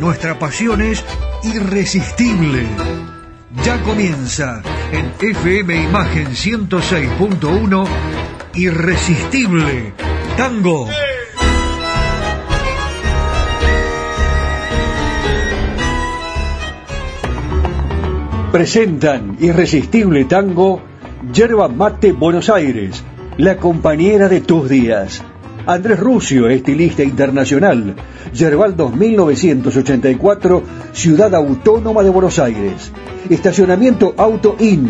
nuestra pasión es irresistible. Ya comienza en FM Imagen 106.1 Irresistible Tango. Presentan Irresistible Tango Yerba Mate Buenos Aires, la compañera de tus días. Andrés Rucio, estilista internacional. Yerbaldos 1984, Ciudad Autónoma de Buenos Aires. Estacionamiento Auto In,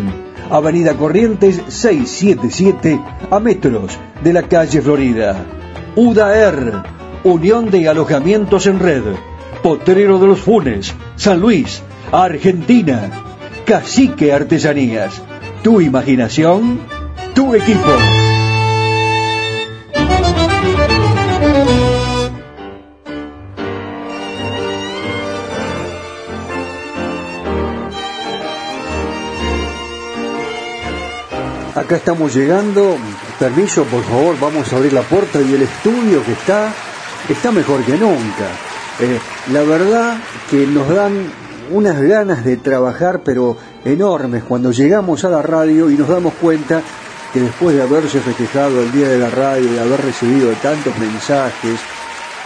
Avenida Corrientes 677, a metros de la calle Florida. UDAER, Unión de Alojamientos en Red. Potrero de los Funes, San Luis, Argentina. Cacique Artesanías. Tu imaginación, tu equipo. Acá estamos llegando. Permiso, por favor, vamos a abrir la puerta y el estudio que está, está mejor que nunca. Eh, la verdad que nos dan unas ganas de trabajar, pero enormes, cuando llegamos a la radio y nos damos cuenta después de haberse festejado el Día de la Radio, de haber recibido tantos mensajes,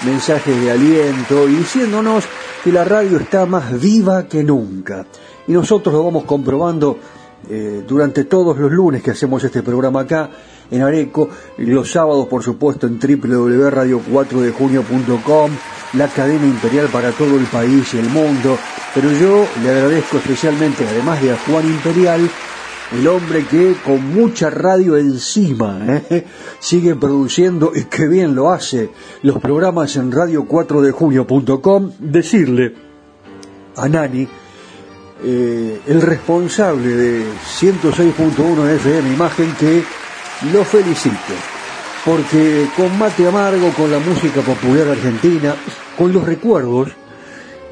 mensajes de aliento y diciéndonos que la radio está más viva que nunca. Y nosotros lo vamos comprobando eh, durante todos los lunes que hacemos este programa acá en Areco, los sábados por supuesto en www.radio4dejunio.com, la cadena imperial para todo el país y el mundo, pero yo le agradezco especialmente, además de a Juan Imperial, el hombre que con mucha radio encima ¿eh? sigue produciendo y que bien lo hace los programas en radio4dejunio.com, decirle a Nani, eh, el responsable de 106.1 FM Imagen que lo felicito, porque con Mate Amargo, con la música popular argentina, con los recuerdos,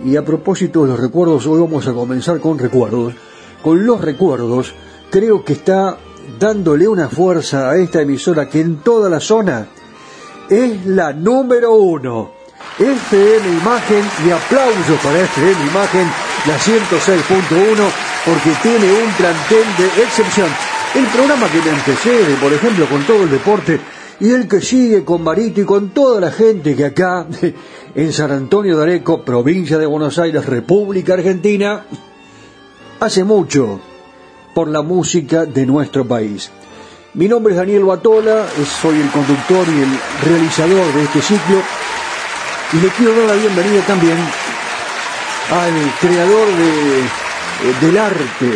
y a propósito de los recuerdos, hoy vamos a comenzar con recuerdos, con los recuerdos, creo que está dándole una fuerza a esta emisora que en toda la zona es la número uno. FM Imagen y aplausos para FM Imagen, la 106.1, porque tiene un plantel de excepción. El programa que me antecede, por ejemplo, con todo el deporte, y el que sigue con Marito y con toda la gente que acá, en San Antonio de Areco, provincia de Buenos Aires, República Argentina, hace mucho por la música de nuestro país. Mi nombre es Daniel Batola, soy el conductor y el realizador de este ciclo y le quiero dar la bienvenida también al creador de, eh, del arte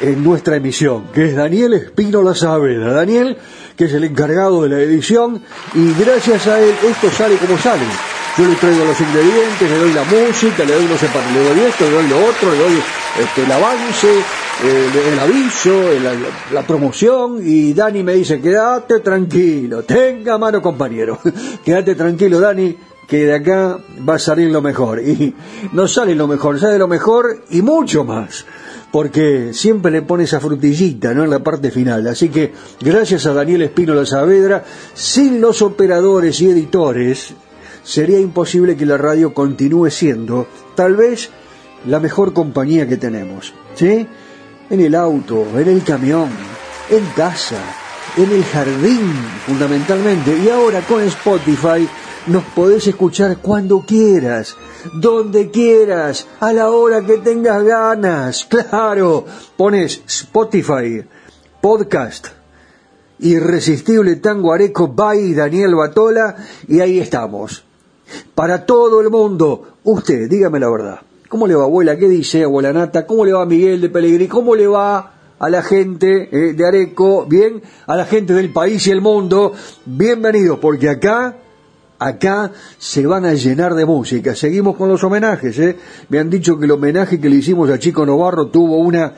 en nuestra emisión, que es Daniel Espino Saavedra. Daniel, que es el encargado de la edición, y gracias a él esto sale como sale. Yo le traigo los ingredientes, le doy la música, le doy, no sé, le doy esto, le doy lo otro, le doy este, el avance, el, aviso, la, promoción, y Dani me dice, quédate tranquilo, tenga mano compañero, quédate tranquilo Dani, que de acá va a salir lo mejor. Y no sale lo mejor, sale lo mejor y mucho más. Porque siempre le pone esa frutillita, ¿no? En la parte final. Así que, gracias a Daniel Espino La Saavedra, sin los operadores y editores, sería imposible que la radio continúe siendo, tal vez, la mejor compañía que tenemos. ¿Sí? En el auto, en el camión, en casa, en el jardín, fundamentalmente. Y ahora con Spotify, Nos podés escuchar cuando quieras, donde quieras, a la hora que tengas ganas. Claro, pones Spotify, podcast, Irresistible Tango Areco by Daniel Batola y ahí estamos. Para todo el mundo, usted, dígame la verdad. ¿Cómo le va, abuela? ¿Qué dice, abuela Nata? ¿Cómo le va Miguel de Pellegrini? ¿Cómo le va a la gente eh, de Areco? Bien, a la gente del país y el mundo. Bienvenidos, porque acá, acá se van a llenar de música. Seguimos con los homenajes, ¿eh? Me han dicho que el homenaje que le hicimos a Chico Novarro tuvo una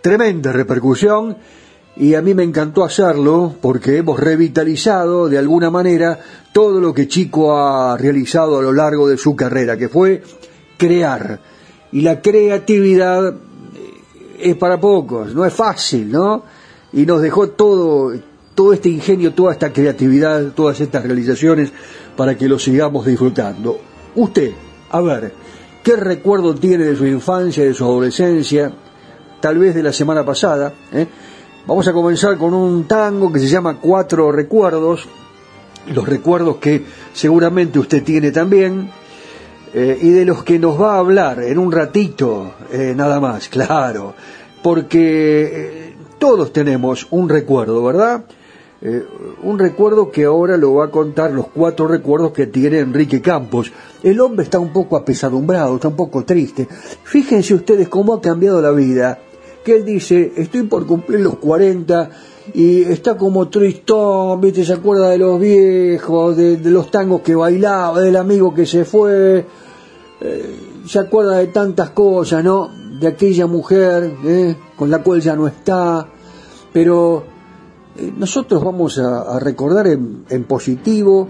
tremenda repercusión y a mí me encantó hacerlo porque hemos revitalizado de alguna manera todo lo que Chico ha realizado a lo largo de su carrera, que fue crear. Y la creatividad es para pocos, no es fácil, ¿no? Y nos dejó todo, todo este ingenio, toda esta creatividad, todas estas realizaciones para que lo sigamos disfrutando. Usted, a ver, ¿qué recuerdo tiene de su infancia, de su adolescencia? Tal vez de la semana pasada, ¿eh? Vamos a comenzar con un tango que se llama Cuatro Recuerdos, los recuerdos que seguramente usted tiene también, eh, y de los que nos va a hablar en un ratito, eh, nada más, claro, porque eh, todos tenemos un recuerdo, ¿verdad? un recuerdo que ahora lo va a contar los cuatro recuerdos que tiene Enrique Campos. El hombre está un poco apesadumbrado, está un poco triste. Fíjense ustedes cómo ha cambiado la vida que él dice, estoy por cumplir los 40 y está como tristón, ¿viste? Se acuerda de los viejos, de, los tangos que bailaba, del amigo que se fue, eh, se acuerda de tantas cosas, ¿no? De aquella mujer ¿eh? con la cual ya no está, pero eh, nosotros vamos a, recordar en, en positivo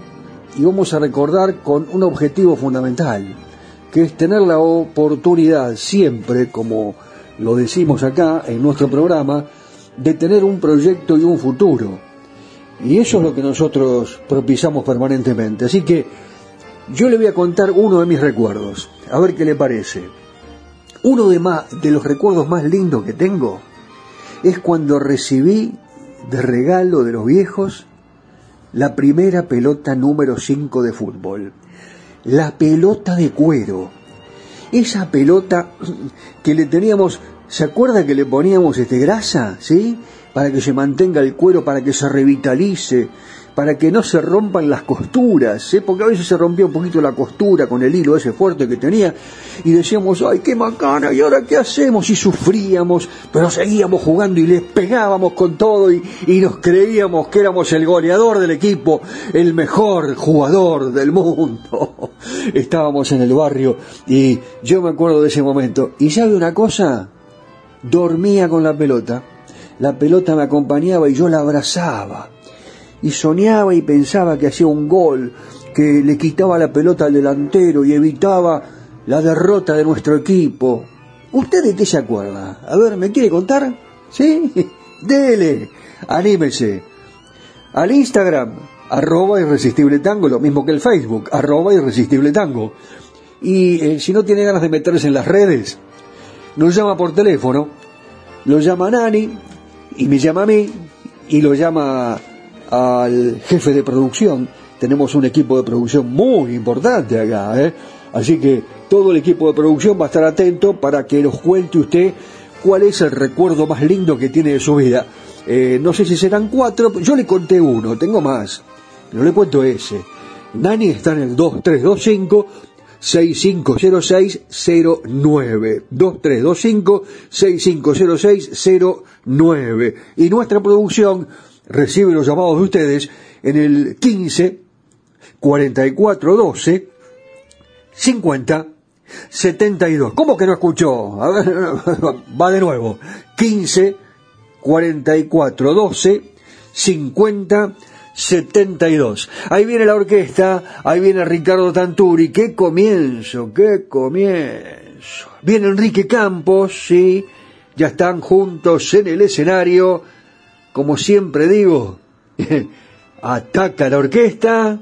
y vamos a recordar con un objetivo fundamental, que es tener la oportunidad siempre como lo decimos acá en nuestro programa, de tener un proyecto y un futuro. Y eso es lo que nosotros propiciamos permanentemente. Así que yo le voy a contar uno de mis recuerdos, a ver qué le parece. Uno de, más, de los recuerdos más lindos que tengo es cuando recibí de regalo de los viejos la primera pelota número 5 de fútbol. La pelota de cuero esa pelota que le teníamos, ¿se acuerda que le poníamos este grasa? ¿Sí? Para que se mantenga el cuero, para que se revitalice, para que no se rompan las costuras, ¿eh? porque a veces se rompía un poquito la costura con el hilo ese fuerte que tenía, y decíamos, ay, qué macana, ¿y ahora qué hacemos? Y sufríamos, pero seguíamos jugando y les pegábamos con todo y, y nos creíamos que éramos el goleador del equipo, el mejor jugador del mundo. Estábamos en el barrio y yo me acuerdo de ese momento. ¿Y sabe una cosa? Dormía con la pelota, la pelota me acompañaba y yo la abrazaba y soñaba y pensaba que hacía un gol, que le quitaba la pelota al delantero y evitaba la derrota de nuestro equipo. ¿Usted de qué se acuerda? A ver, ¿me quiere contar? ¿Sí? Dele, anímese. Al Instagram, arroba irresistible tango, lo mismo que el Facebook, arroba irresistible tango. Y eh, si no tiene ganas de meterse en las redes, nos llama por teléfono, lo llama Nani y me llama a mí y lo llama al jefe de producción. Tenemos un equipo de producción muy importante acá, ¿eh? Así que todo el equipo de producción va a estar atento para que nos cuente usted cuál es el recuerdo más lindo que tiene de su vida. Eh, no sé si serán cuatro, yo le conté uno, tengo más, pero le cuento ese. Nani está en el 2325 650609 2325 650609 y nuestra producción recibe los llamados de ustedes en el 15 44 12 50 72. ¿Cómo que no escuchó? A ver, va de nuevo. 15 44 12 50 72. Ahí viene la orquesta, ahí viene Ricardo Tanturi. ¡Qué comienzo! ¡Qué comienzo! Viene Enrique Campos, sí, ya están juntos en el escenario como siempre digo, ataca la orquesta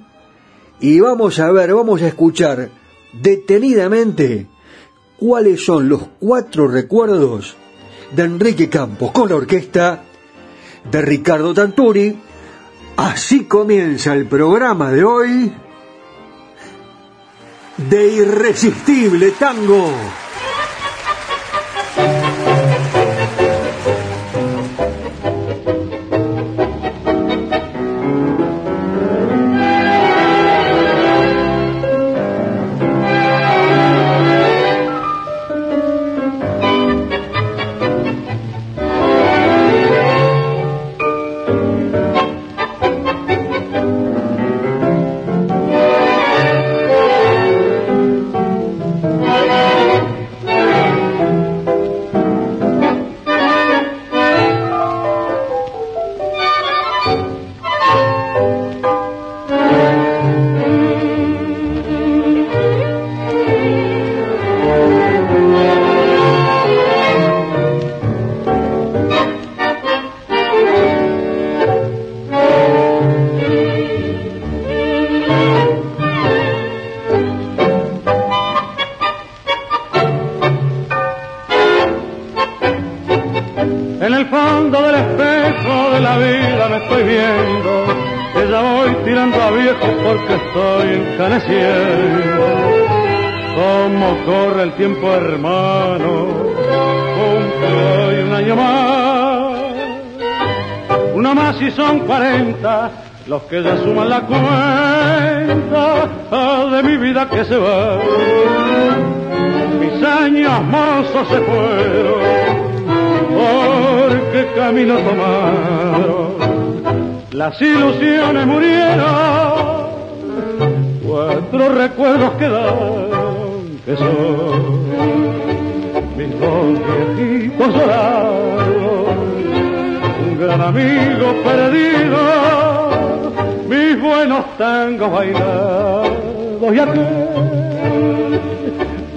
y vamos a ver, vamos a escuchar detenidamente cuáles son los cuatro recuerdos de Enrique Campos con la orquesta de Ricardo Tanturi. Así comienza el programa de hoy de irresistible tango. Las ilusiones murieron, cuatro recuerdos quedaron, que son. Mis dos viejitos llorados, un gran amigo perdido mis buenos tangos bailados y aquel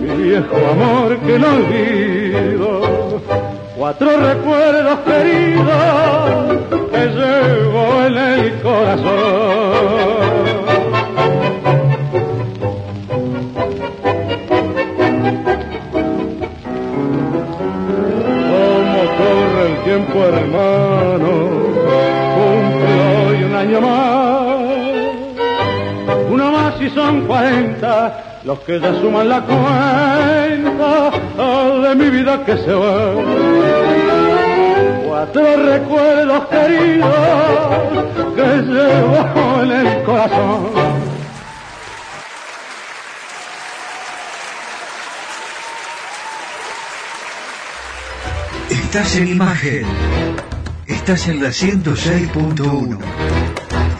mi viejo amor que no olvido cuatro recuerdos queridos que llevo en el corazón. Como corre el tiempo hermano. Cumple hoy un año más. Si son 40 los que ya suman la cuenta de mi vida que se va. Cuatro recuerdos queridos que llevo en el corazón. Estás en imagen. Estás en la 106.1.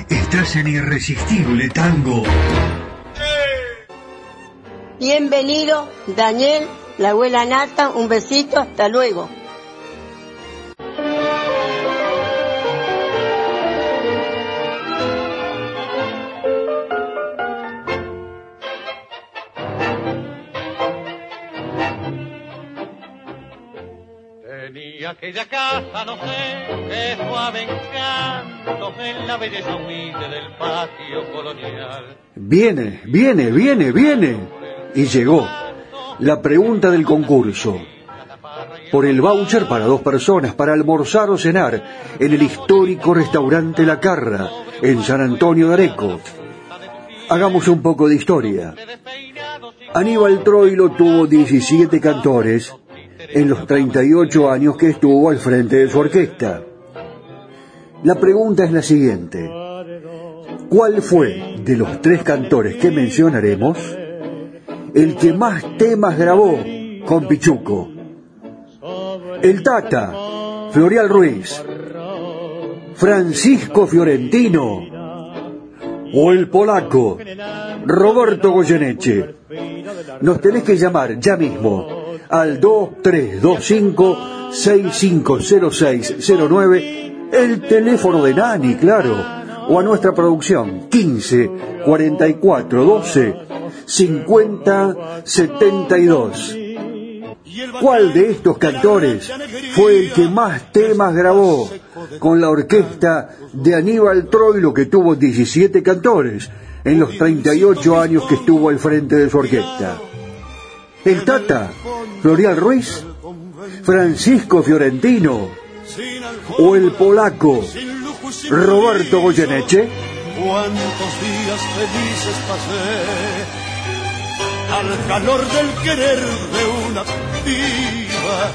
Estás en Irresistible Tango. Bienvenido, Daniel, la abuela Nata, un besito, hasta luego. Aquella casa, no sé, qué suave encanto en la belleza humilde del patio colonial. Viene, viene, viene, viene. Y llegó la pregunta del concurso. Por el voucher para dos personas para almorzar o cenar en el histórico restaurante La Carra, en San Antonio de Areco. Hagamos un poco de historia. Aníbal Troilo tuvo 17 cantores en los 38 años que estuvo al frente de su orquesta. La pregunta es la siguiente. ¿Cuál fue de los tres cantores que mencionaremos el que más temas grabó con Pichuco? El Tata, Florial Ruiz, Francisco Fiorentino o el polaco Roberto Goyeneche. Nos tenés que llamar ya mismo al 2325-650609, el teléfono de Nani, claro, o a nuestra producción 15 44 12 50 72. ¿Cuál de estos cantores fue el que más temas grabó con la orquesta de Aníbal Troilo que tuvo 17 cantores en los 38 años que estuvo al frente de su orquesta? El Tata, Florial Ruiz, Francisco Fiorentino o el polaco Roberto Goyeneche. Cuántos días felices pasé al calor del querer de una diva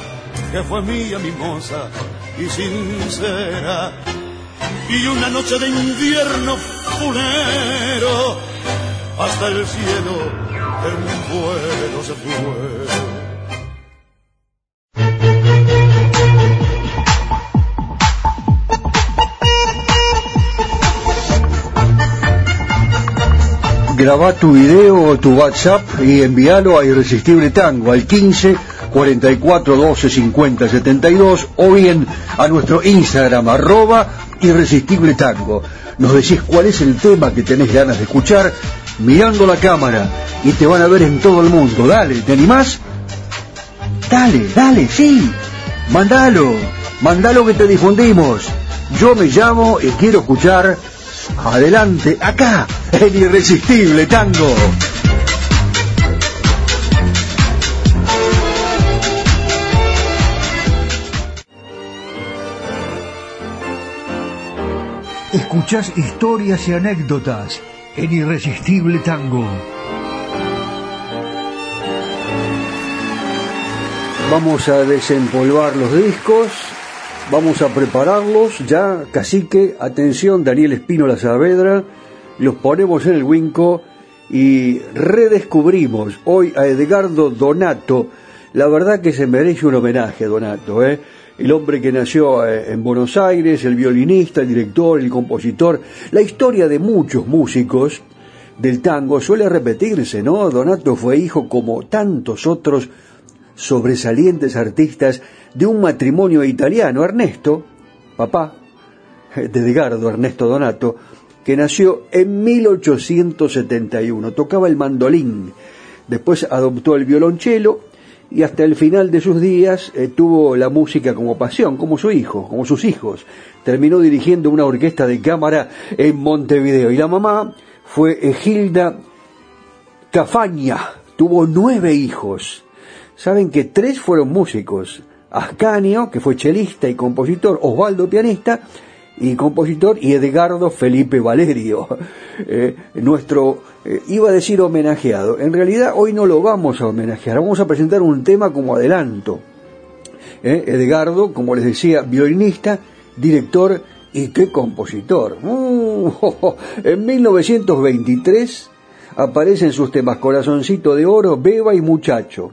que fue mía, mimosa y sincera. Y una noche de invierno funero, hasta el cielo en graba tu video o tu WhatsApp y envíalo a Irresistible Tango al 15 44 12 50 72 o bien a nuestro Instagram arroba Irresistible Tango. Nos decís cuál es el tema que tenés ganas de escuchar mirando la cámara y te van a ver en todo el mundo. Dale, ¿te animás? Dale, dale, sí. Mandalo, mandalo que te difundimos. Yo me llamo y quiero escuchar Adelante, acá, el irresistible tango. Escuchás historias y anécdotas en Irresistible Tango. Vamos a desempolvar los discos Vamos a prepararlos ya, cacique, atención, Daniel Espino La Saavedra, los ponemos en el Winco y redescubrimos hoy a Edgardo Donato. La verdad que se merece un homenaje, Donato, ¿eh? El hombre que nació eh, en Buenos Aires, el violinista, el director, el compositor. La historia de muchos músicos del tango suele repetirse, ¿no? Donato fue hijo, como tantos otros sobresalientes artistas, de un matrimonio italiano, Ernesto, papá de Edgardo Ernesto Donato, que nació en 1871. Tocaba el mandolín, después adoptó el violonchelo y hasta el final de sus días eh, tuvo la música como pasión, como su hijo, como sus hijos. Terminó dirigiendo una orquesta de cámara en Montevideo y la mamá fue Gilda Cafaña. Tuvo nueve hijos. Saben que tres fueron músicos. Ascanio, que fue chelista y compositor, Osvaldo pianista y compositor, y Edgardo Felipe Valerio, eh, nuestro, eh, iba a decir homenajeado. En realidad hoy no lo vamos a homenajear, vamos a presentar un tema como adelanto. Eh, Edgardo, como les decía, violinista, director y qué compositor. Uh, en 1923 aparecen sus temas Corazoncito de Oro, Beba y Muchacho.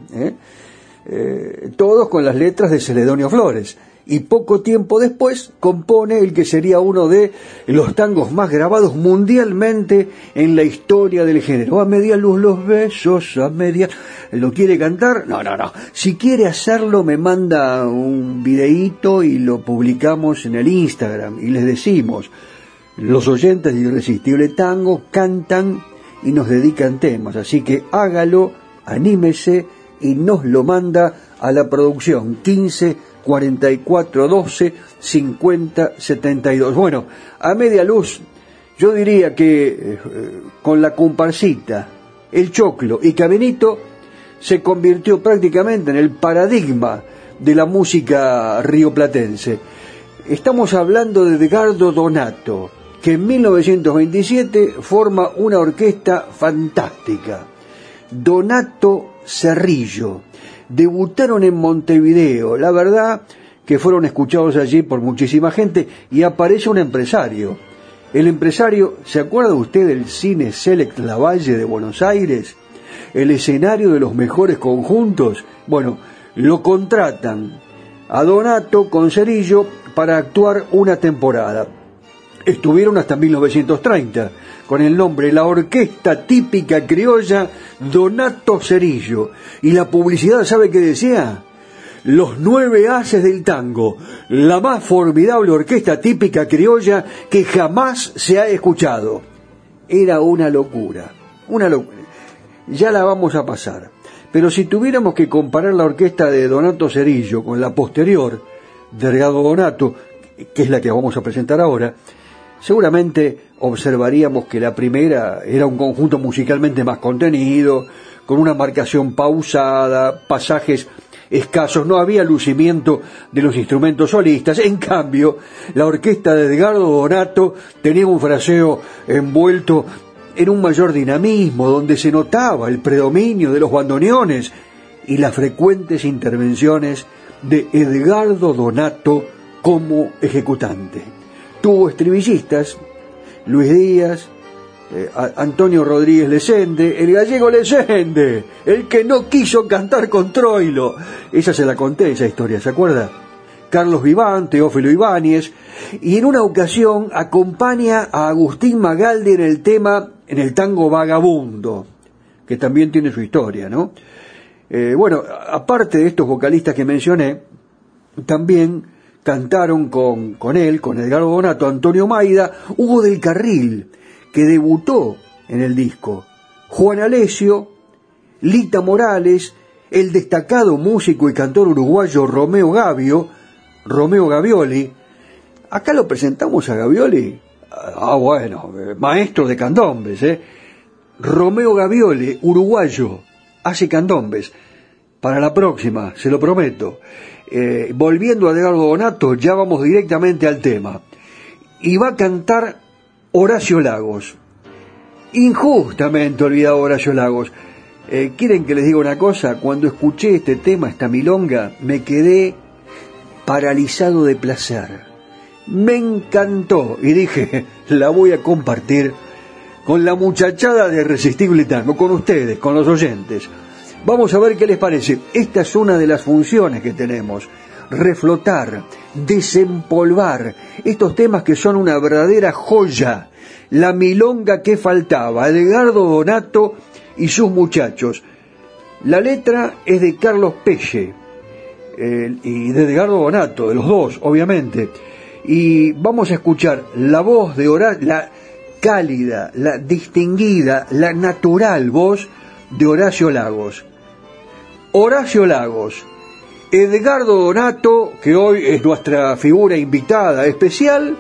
Todos con las letras de Celedonio Flores. Y poco tiempo después compone el que sería uno de los tangos más grabados mundialmente en la historia del género. A media luz los besos, a media... ¿Lo quiere cantar? No, no, no. Si quiere hacerlo me manda un videíto y lo publicamos en el Instagram y les decimos, los oyentes de Irresistible Tango cantan y nos dedican temas. Así que hágalo, anímese y nos lo manda a la producción 15 44 12 50 72. Bueno, a media luz, yo diría que eh, con la comparsita, el choclo y Cabenito se convirtió prácticamente en el paradigma de la música rioplatense. Estamos hablando de Edgardo Donato, que en 1927 forma una orquesta fantástica. Donato Cerrillo. Debutaron en Montevideo. La verdad que fueron escuchados allí por muchísima gente y aparece un empresario. El empresario, ¿se acuerda usted del Cine Select Lavalle de Buenos Aires? El escenario de los mejores conjuntos. Bueno, lo contratan a Donato con Cerillo para actuar una temporada. Estuvieron hasta 1930 con el nombre La Orquesta Típica Criolla Donato Cerillo. Y la publicidad, ¿sabe qué decía? Los nueve haces del tango, la más formidable orquesta típica criolla que jamás se ha escuchado. Era una locura, una locura. Ya la vamos a pasar. Pero si tuviéramos que comparar la orquesta de Donato Cerillo con la posterior, de Donato, que es la que vamos a presentar ahora, seguramente observaríamos que la primera era un conjunto musicalmente más contenido, con una marcación pausada, pasajes escasos, no había lucimiento de los instrumentos solistas. En cambio, la orquesta de Edgardo Donato tenía un fraseo envuelto en un mayor dinamismo, donde se notaba el predominio de los bandoneones y las frecuentes intervenciones de Edgardo Donato como ejecutante. Tuvo estribillistas, Luis Díaz, eh, Antonio Rodríguez Lesende, el gallego Lesende, el que no quiso cantar con Troilo. Esa se la conté, esa historia, ¿se acuerda? Carlos Viván, Teófilo Ibáñez, y en una ocasión acompaña a Agustín Magaldi en el tema, en el tango Vagabundo, que también tiene su historia, ¿no? Eh, bueno, aparte de estos vocalistas que mencioné, también cantaron con, con él, con Edgardo Donato, Antonio Maida, Hugo del Carril, que debutó en el disco, Juan Alesio, Lita Morales, el destacado músico y cantor uruguayo Romeo Gavio, Romeo Gavioli. Acá lo presentamos a Gavioli. Ah, bueno, maestro de candombes, ¿eh? Romeo Gavioli, uruguayo, hace candombes. Para la próxima, se lo prometo. Eh, volviendo a Edgardo Donato, ya vamos directamente al tema. Y va a cantar Horacio Lagos. Injustamente olvidado Horacio Lagos. Eh, ¿Quieren que les diga una cosa? Cuando escuché este tema, esta milonga, me quedé paralizado de placer. Me encantó y dije, la voy a compartir con la muchachada de Resistible Tango, con ustedes, con los oyentes. Vamos a ver qué les parece. Esta es una de las funciones que tenemos. Reflotar, desempolvar estos temas que son una verdadera joya. La milonga que faltaba, Edgardo Donato y sus muchachos. La letra es de Carlos Pelle, y de Edgardo Bonato, de los dos, obviamente. Y vamos a escuchar la voz de Horacio, la cálida, la distinguida, la natural voz de Horacio Lagos. Horacio Lagos, Edgardo Donato, que hoy es nuestra figura invitada especial,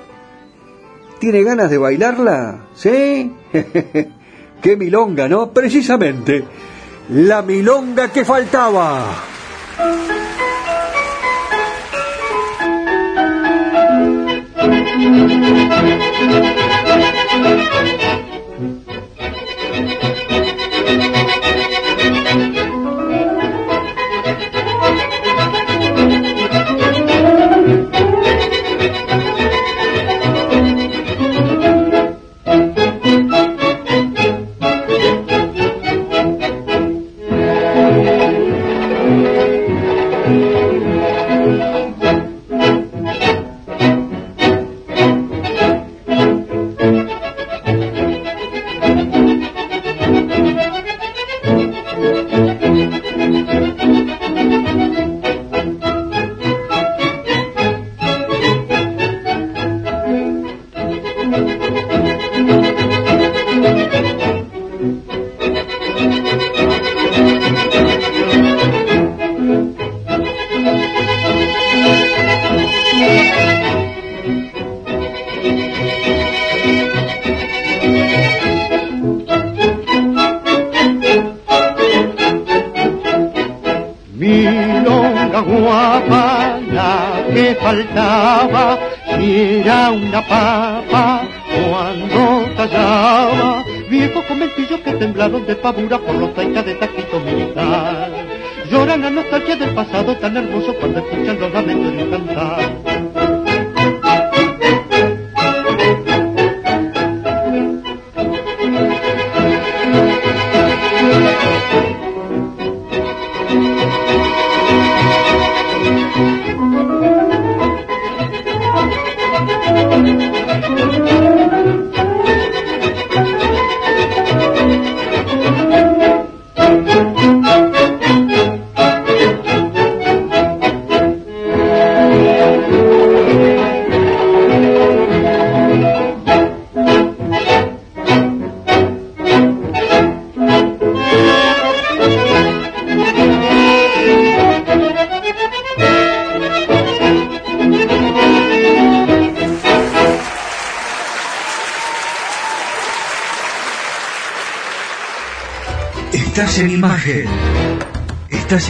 ¿tiene ganas de bailarla? ¿Sí? ¡Qué milonga, ¿no? Precisamente, la milonga que faltaba. Estás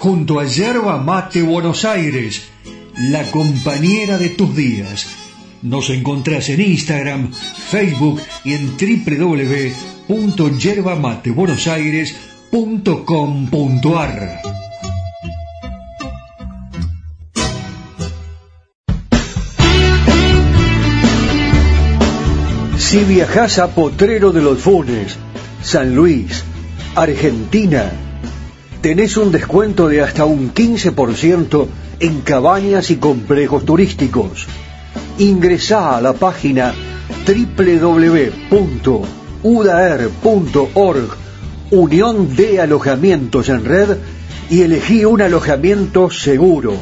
junto a Yerba Mate Buenos Aires, la compañera de tus días. Nos encontrás en Instagram, Facebook y en www.yerbamatebuenosaires.com.ar. Si viajas a Potrero de los Funes, San Luis, Argentina, tenés un descuento de hasta un 15% en cabañas y complejos turísticos. Ingresá a la página www.udar.org, Unión de Alojamientos en Red, y elegí un alojamiento seguro.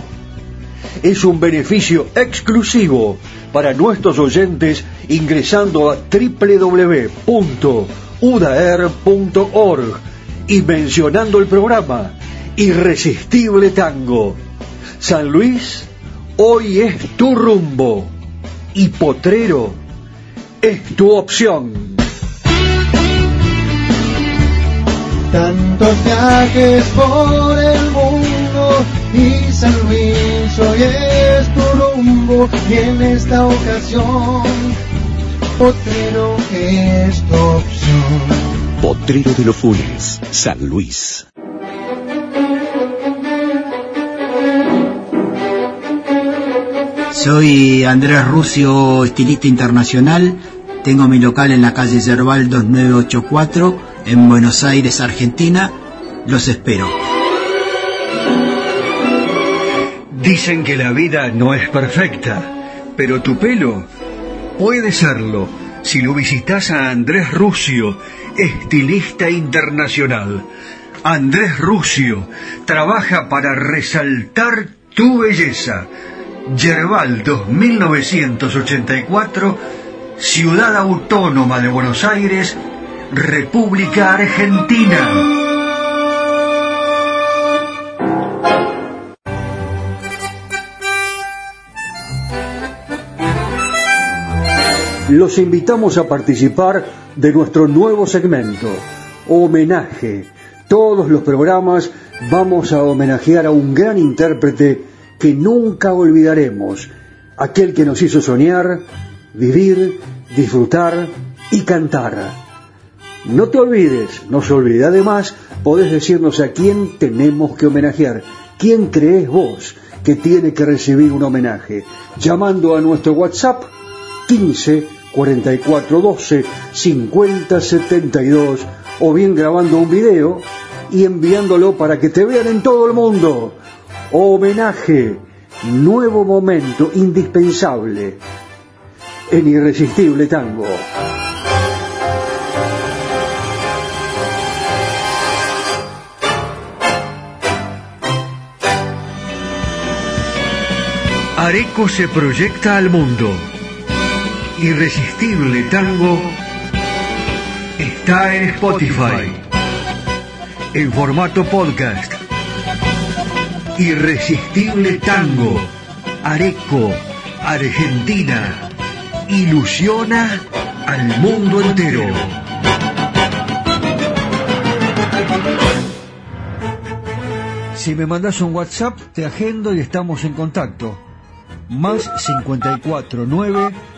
Es un beneficio exclusivo para nuestros oyentes ingresando a www.udaer.org y mencionando el programa Irresistible Tango. San Luis, hoy es tu rumbo y Potrero es tu opción. Tantos viajes por el mundo y San Luis hoy es tu rumbo y en esta ocasión Potrero es tu opción. Potrero de los Funes, San Luis. Soy Andrés Rucio, estilista internacional. Tengo mi local en la calle Yerbal 2984, en Buenos Aires, Argentina. Los espero. Dicen que la vida no es perfecta, pero tu pelo puede serlo si lo visitas a Andrés Rucio, estilista internacional. Andrés Rucio trabaja para resaltar tu belleza. Yerbal 2984, Ciudad Autónoma de Buenos Aires, República Argentina. Los invitamos a participar de nuestro nuevo segmento, Homenaje. Todos los programas vamos a homenajear a un gran intérprete que nunca olvidaremos, aquel que nos hizo soñar, vivir, disfrutar y cantar. No te olvides, no se olvide. Además, podés decirnos a quién tenemos que homenajear, quién crees vos que tiene que recibir un homenaje, llamando a nuestro WhatsApp 15 4412 5072 o bien grabando un video y enviándolo para que te vean en todo el mundo. Homenaje, nuevo momento indispensable en Irresistible Tango. Areco se proyecta al mundo Irresistible Tango está en Spotify en formato podcast. Irresistible Tango, Areco, Argentina, ilusiona al mundo entero. Si me mandas un WhatsApp, te agendo y estamos en contacto. Más 549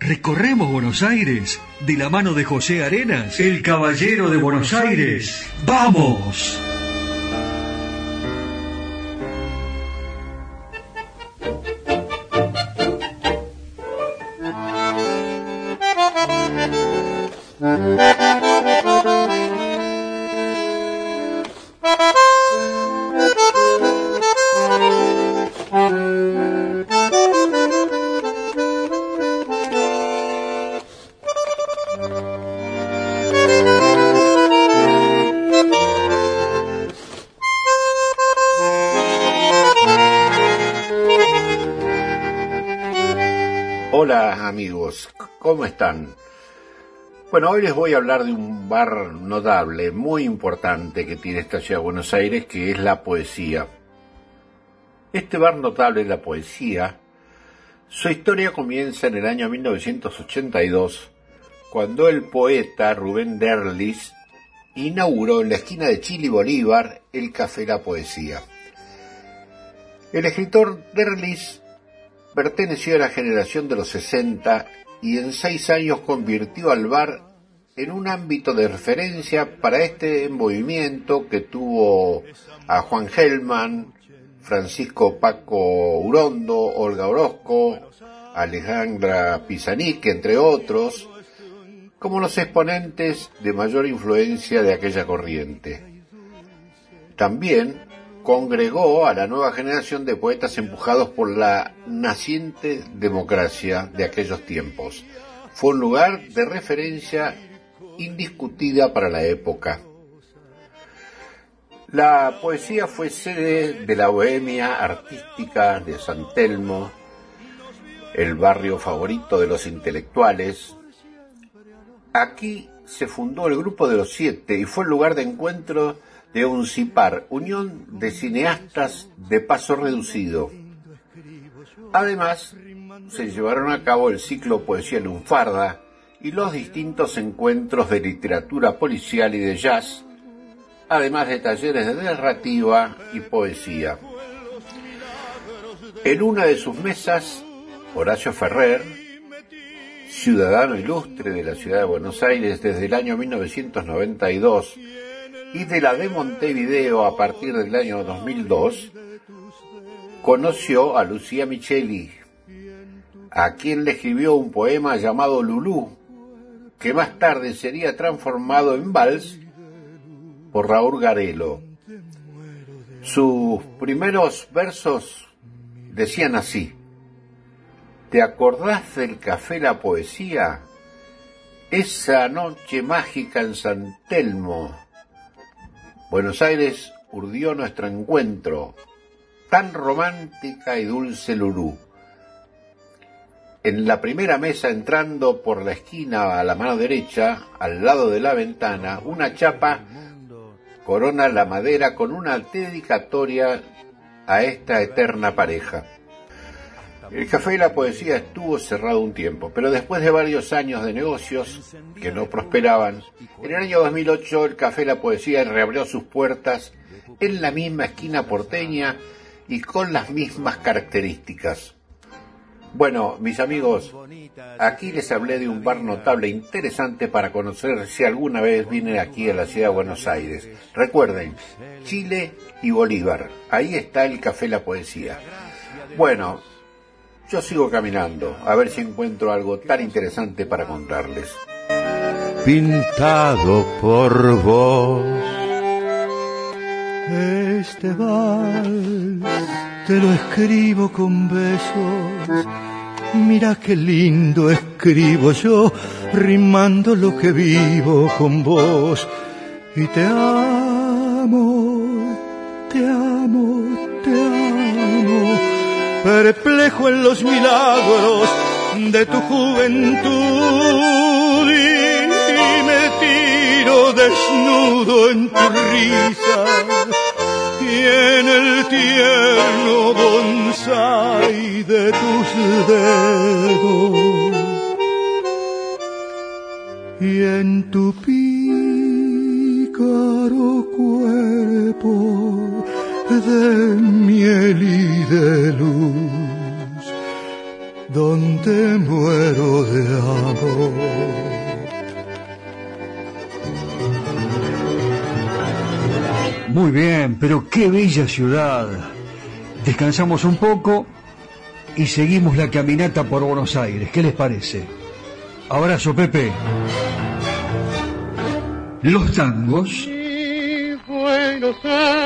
recorremos Buenos Aires de la mano de José Arenas, el caballero de Buenos Aires. ¡Vamos! ¿Cómo están? Bueno, hoy les voy a hablar de un bar notable, muy importante que tiene esta ciudad de Buenos Aires, que es la poesía. Este bar notable de la poesía, su historia comienza en el año 1982, cuando el poeta Rubén Derlis inauguró en la esquina de Chile y Bolívar el Café La Poesía. El escritor Derlis perteneció a la generación de los 60 y en seis años convirtió al bar en un ámbito de referencia para este movimiento que tuvo a Juan Gelman, Francisco Paco Urondo, Olga Orozco, Alejandra Pizanic, entre otros, como los exponentes de mayor influencia de aquella corriente. También congregó a la nueva generación de poetas empujados por la naciente democracia de aquellos tiempos. Fue un lugar de referencia indiscutida para la época. La poesía fue sede de la bohemia artística de San Telmo, el barrio favorito de los intelectuales. Aquí se fundó el Grupo de los Siete y fue el lugar de encuentro de UNCIPAR, Unión de Cineastas de Paso Reducido. Además, se llevaron a cabo el ciclo Poesía Lunfarda y los distintos encuentros de literatura policial y de jazz, además de talleres de narrativa y poesía. En una de sus mesas, Horacio Ferrer, ciudadano ilustre de la ciudad de Buenos Aires desde el año 1992, y de la de Montevideo a partir del año 2002, conoció a Lucía Micheli, a quien le escribió un poema llamado Lulú, que más tarde sería transformado en vals por Raúl Garelo. Sus primeros versos decían así, ¿te acordás del café La Poesía? Esa noche mágica en San Telmo, Buenos Aires urdió nuestro encuentro, tan romántica y dulce Lulú. En la primera mesa, entrando por la esquina a la mano derecha, al lado de la ventana, una chapa corona la madera con una dedicatoria a esta eterna pareja. El café la poesía estuvo cerrado un tiempo, pero después de varios años de negocios que no prosperaban, en el año 2008 el café la poesía reabrió sus puertas en la misma esquina porteña y con las mismas características. Bueno, mis amigos, aquí les hablé de un bar notable interesante para conocer si alguna vez vienen aquí a la ciudad de Buenos Aires. Recuerden, Chile y Bolívar, ahí está el Café La Poesía. Bueno, yo sigo caminando, a ver si encuentro algo tan interesante para contarles. Pintado por vos. Este vals te lo escribo con besos. Mira qué lindo escribo yo, rimando lo que vivo con vos. Y te amo, perplejo en los milagros de tu juventud y me tiro desnudo en tu risa y en el tierno bonsai de tus dedos y en tu pícaro cuerpo de miel y de luz, donde muero de amor. Muy bien, pero qué bella ciudad. Descansamos un poco y seguimos la caminata por Buenos Aires. ¿Qué les parece? Abrazo, Pepe. Los tangos. Buenos Aires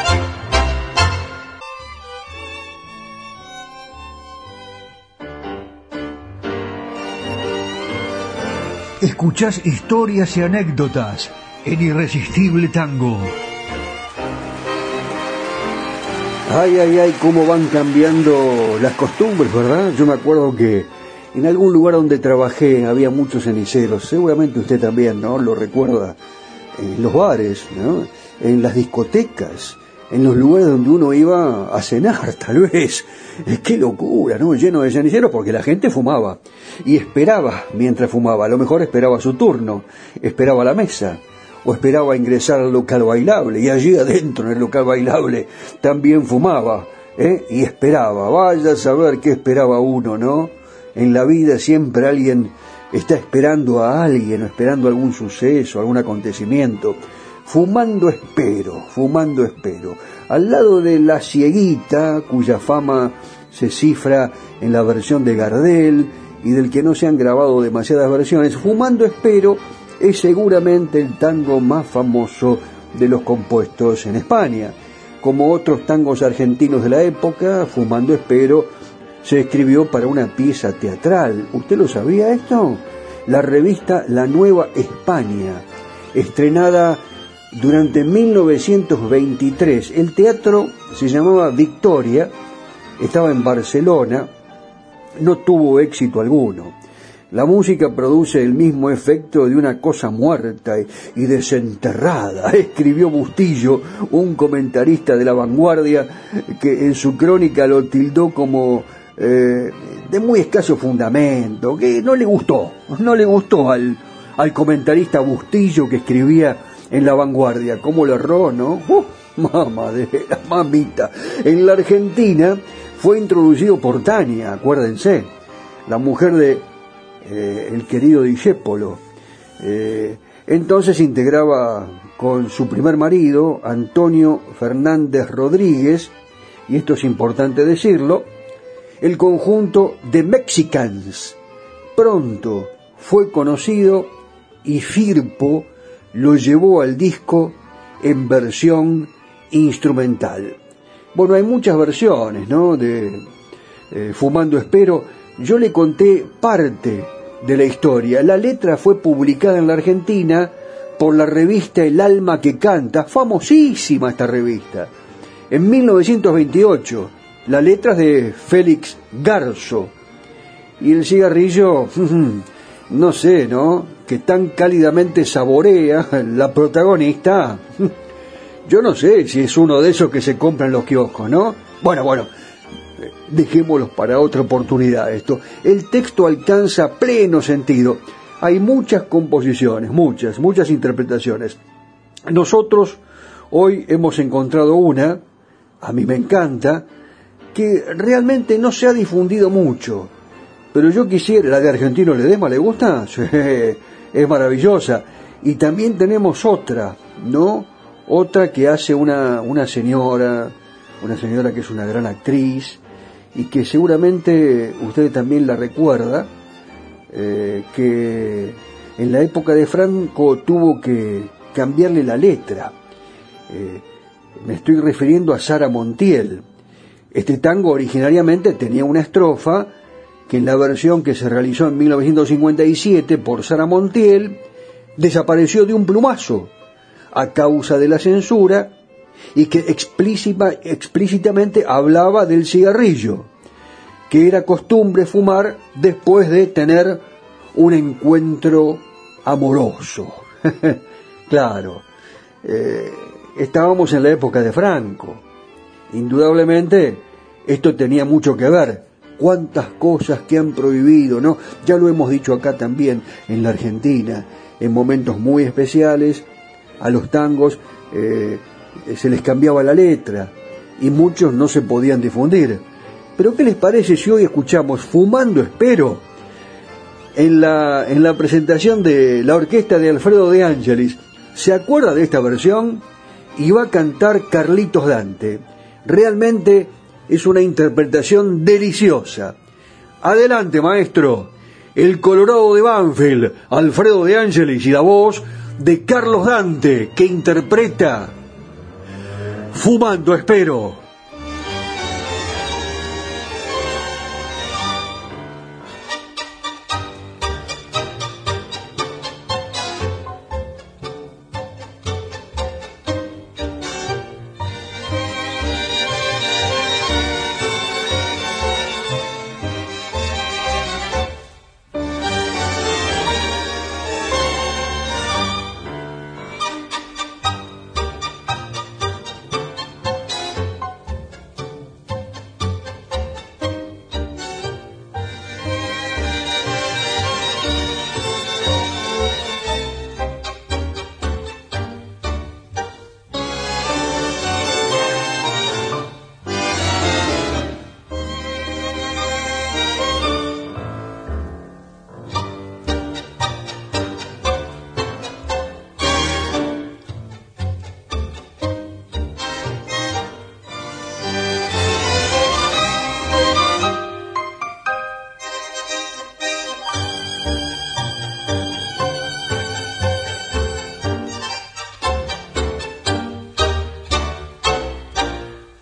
Escuchás historias y anécdotas en Irresistible Tango. Ay, ay, ay, cómo van cambiando las costumbres, ¿verdad? Yo me acuerdo que en algún lugar donde trabajé había muchos ceniceros, seguramente usted también, ¿no? Lo recuerda, en los bares, ¿no? En las discotecas, en los lugares donde uno iba a cenar, tal vez. Qué locura, ¿no? Lleno de ceniceros porque la gente fumaba y esperaba mientras fumaba. A lo mejor esperaba su turno, esperaba la mesa o esperaba ingresar al local bailable y allí adentro en el local bailable también fumaba ¿eh? y esperaba. Vaya a saber qué esperaba uno, ¿no? En la vida siempre alguien está esperando a alguien o esperando algún suceso, algún acontecimiento. Fumando espero, fumando espero. Al lado de La Cieguita, cuya fama se cifra en la versión de Gardel y del que no se han grabado demasiadas versiones, Fumando espero es seguramente el tango más famoso de los compuestos en España. Como otros tangos argentinos de la época, Fumando Espero se escribió para una pieza teatral. ¿Usted lo sabía esto? La revista La Nueva España, estrenada durante 1923. El teatro se llamaba Victoria, estaba en Barcelona, no tuvo éxito alguno. La música produce el mismo efecto de una cosa muerta y desenterrada, escribió Bustillo, un comentarista de la vanguardia que en su crónica lo tildó como eh, de muy escaso fundamento, que no le gustó, no le gustó al, al comentarista Bustillo que escribía en la vanguardia. ¿Cómo le erró, no? Uh, la mamita. En la Argentina fue introducido por Tania, acuérdense, la mujer de eh, el querido Discépolo. Eh, entonces integraba con su primer marido, Antonio Fernández Rodríguez, y esto es importante decirlo, el conjunto de Mexicans. Pronto fue conocido y Firpo lo llevó al disco en versión instrumental. Bueno, hay muchas versiones, ¿no? De eh, Fumando Espero. Yo le conté parte de la historia. La letra fue publicada en la Argentina por la revista El Alma que Canta, famosísima esta revista. En 1928, la letra es de Félix Garzo. Y el cigarrillo, no sé, ¿no? Que tan cálidamente saborea la protagonista. Yo no sé si es uno de esos que se compran los kioscos, ¿no? Bueno, bueno, dejémoslos para otra oportunidad esto. El texto alcanza pleno sentido. Hay muchas composiciones, muchas, muchas interpretaciones. Nosotros hoy hemos encontrado una, a mí me encanta, que realmente no se ha difundido mucho. Pero yo quisiera, la de Argentino Ledesma, ¿le gusta? Sí, es maravillosa. Y también tenemos otra, ¿no? Otra que hace una, una señora, una señora que es una gran actriz, y que seguramente usted también la recuerda, eh, que en la época de Franco tuvo que cambiarle la letra. Eh, me estoy refiriendo a Sara Montiel. Este tango originariamente tenía una estrofa que en la versión que se realizó en 1957 por Sara Montiel desapareció de un plumazo a causa de la censura y que explícita- explícitamente hablaba del cigarrillo, que era costumbre fumar después de tener un encuentro amoroso. claro, eh, estábamos en la época de Franco. Indudablemente esto tenía mucho que ver. Cuántas cosas que han prohibido, ¿no? Ya lo hemos dicho acá también en la Argentina, en momentos muy especiales, a los tangos eh, se les cambiaba la letra y muchos no se podían difundir. Pero ¿qué les parece si hoy escuchamos Fumando Espero en la, en la presentación de la orquesta de Alfredo de Angelis? ¿Se acuerda de esta versión? Y va a cantar Carlitos Dante. Realmente es una interpretación deliciosa. Adelante, maestro. El Colorado de Banfield, Alfredo de Angelis y la voz de Carlos Dante, que interpreta Fumando Espero.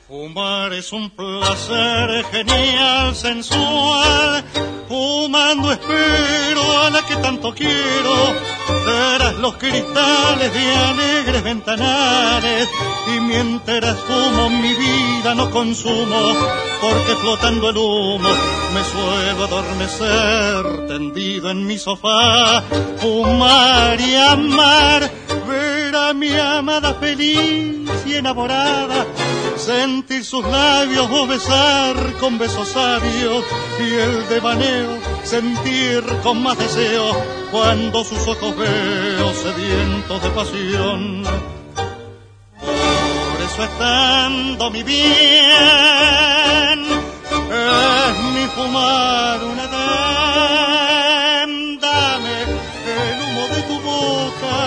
Fumar es un placer genial, sensual. Fumando espero a la que tanto quiero. Verás los cristales de alegres ventanales. Y mientras fumo mi vida no consumo. Porque flotando el humo me suelo adormecer. Tendido en mi sofá. Fumar y amar. Ver a mi amada feliz y enamorada sentir sus labios o besar con besos sabios y el devaneo sentir con más deseo cuando sus ojos veo sedientos de pasión. Por eso estando mi bien, es mi fumar una edén. Dame el humo de tu boca,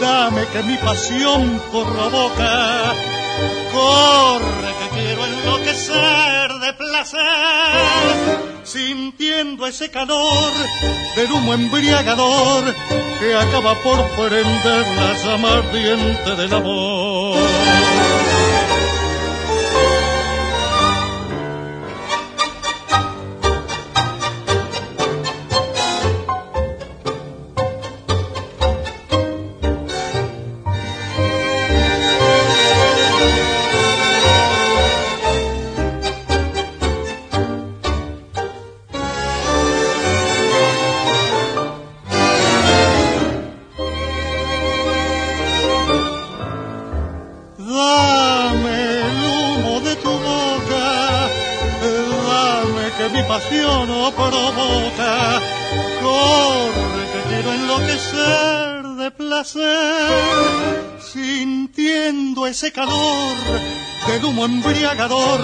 dame que mi pasión provoca. Corre que quiero enloquecer de placer, sintiendo ese calor del humo embriagador que acaba por prender la llama ardiente del amor. Placer, sintiendo ese calor del humo embriagador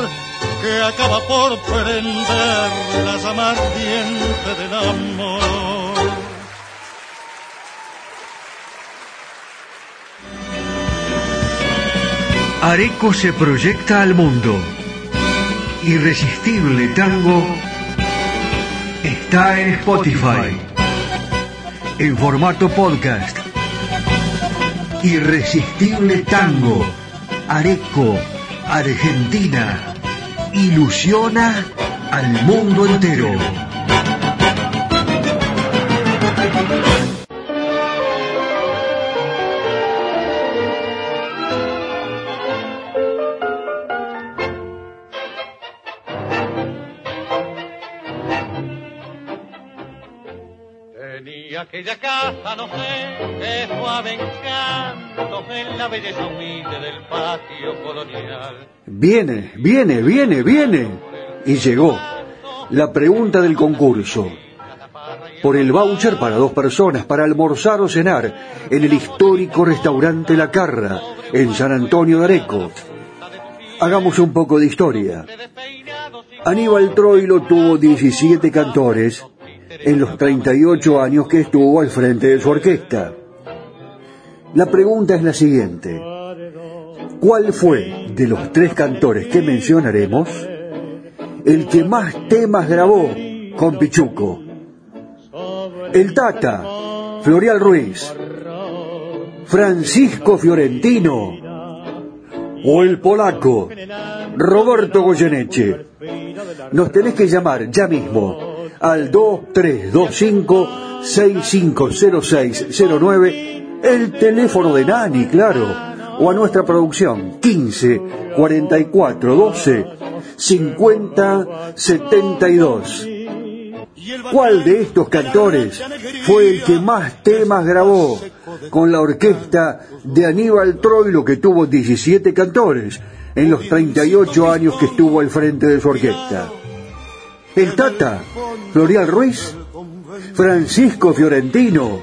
que acaba por prender la llama del amor. Areco se proyecta al mundo. Irresistible Tango está en Spotify. En formato podcast. Irresistible Tango. Areco, Argentina. Ilusiona al mundo entero. Viene, viene, viene, viene. Y llegó la pregunta del concurso. Por el voucher para dos personas para almorzar o cenar en el histórico restaurante La Carra, en San Antonio de Areco. Hagamos un poco de historia. Aníbal Troilo tuvo 17 cantores en los 38 años que estuvo al frente de su orquesta. La pregunta es la siguiente. ¿Cuál fue de los tres cantores que mencionaremos el que más temas grabó con Pichuco? El Tata, Florial Ruiz, Francisco Fiorentino o el polaco, Roberto Goyeneche. Nos tenés que llamar ya mismo al 2325-650609, el teléfono de Nani, claro, o a nuestra producción 15 44 12 50 72. ¿Cuál de estos cantores fue el que más temas grabó con la orquesta de Aníbal Troilo que tuvo 17 cantores en los 38 años que estuvo al frente de su orquesta? El Tata, Florial Ruiz, Francisco Fiorentino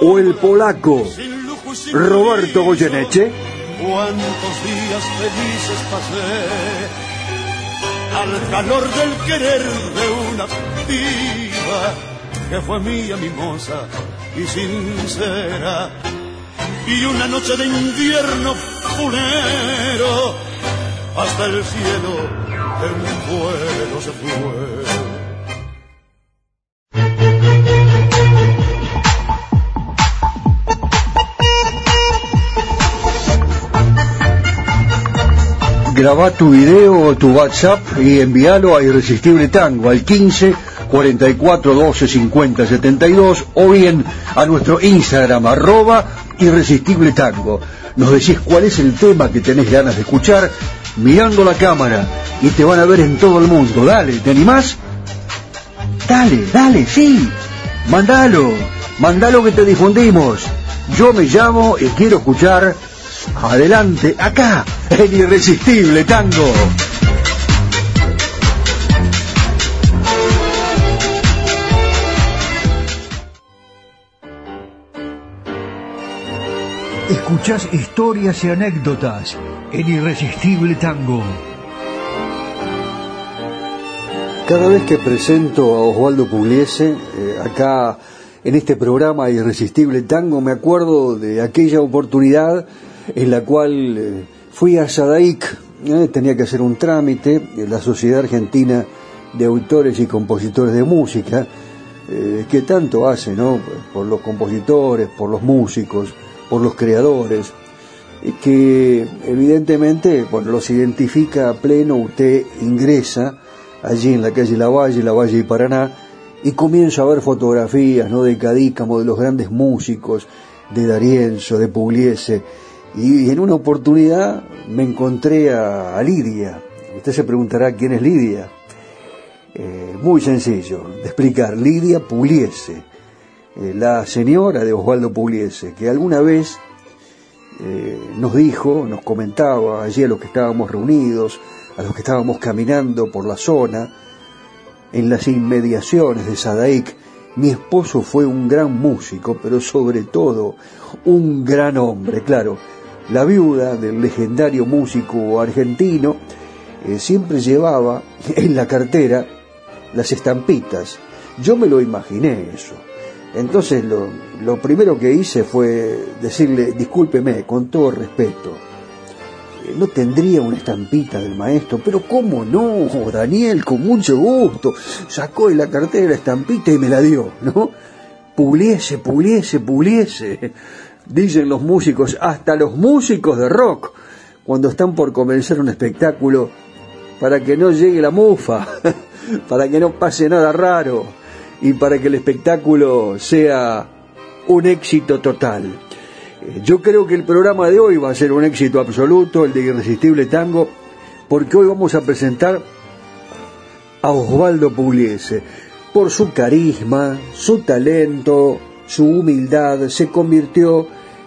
o el polaco Roberto Goyeneche. Cuántos días felices pasé al calor del querer de una piba que fue mía mimosa y sincera. Y una noche de invierno funero hasta el cielo en un se fue. Graba tu video o tu WhatsApp y envíalo a Irresistible Tango al 15 44 12 50 72 o bien a nuestro Instagram arroba Irresistible Tango. Nos decís cuál es el tema que tenés ganas de escuchar mirando la cámara y te van a ver en todo el mundo. Dale, ¿te animás? Dale, dale, sí. Mandalo, mandalo que te difundimos. Yo me llamo y quiero escuchar Adelante, acá, en Irresistible Tango. Escuchás historias y anécdotas en Irresistible Tango. Cada vez que presento a Osvaldo Pugliese, eh, acá en este programa Irresistible Tango, me acuerdo de aquella oportunidad en la cual eh, fui a Sadaic, eh, tenía que hacer un trámite, la Sociedad Argentina de Autores y Compositores de Música, que tanto hace, ¿no? Por los compositores, por los músicos, por los creadores, que evidentemente, bueno, los identifica a pleno, usted ingresa allí en la calle Lavalle, Lavalle y Paraná, y comienza a ver fotografías, ¿no? De Cadícamo, de los grandes músicos, de Darienzo, de Pugliese, y en una oportunidad me encontré a, Lidia. Usted se preguntará quién es Lidia. Eh, muy sencillo de explicar. Lidia Pugliese, eh, la señora de Osvaldo Pugliese, que alguna vez eh, nos dijo, nos comentaba allí a los que estábamos reunidos, a los que estábamos caminando por la zona, en las inmediaciones de Sadaic, mi esposo fue un gran músico, pero sobre todo un gran hombre, claro la viuda del legendario músico argentino eh, siempre llevaba en la cartera las estampitas. Yo me lo imaginé eso. Entonces lo, primero que hice fue decirle, discúlpeme, con todo respeto, eh, no tendría una estampita del maestro, pero cómo no, Daniel, con mucho gusto, sacó de la cartera la estampita y me la dio, ¿no? Puliese, puliese, puliese dicen los músicos, hasta los músicos de rock, cuando están por comenzar un espectáculo, para que no llegue la mufa, para que no pase nada raro y para que el espectáculo sea un éxito total. Eh, yo creo que el programa de hoy va a ser un éxito absoluto, el de Irresistible Tango, porque hoy vamos a presentar a Osvaldo Pugliese. por su carisma, su talento, su humildad, se convirtió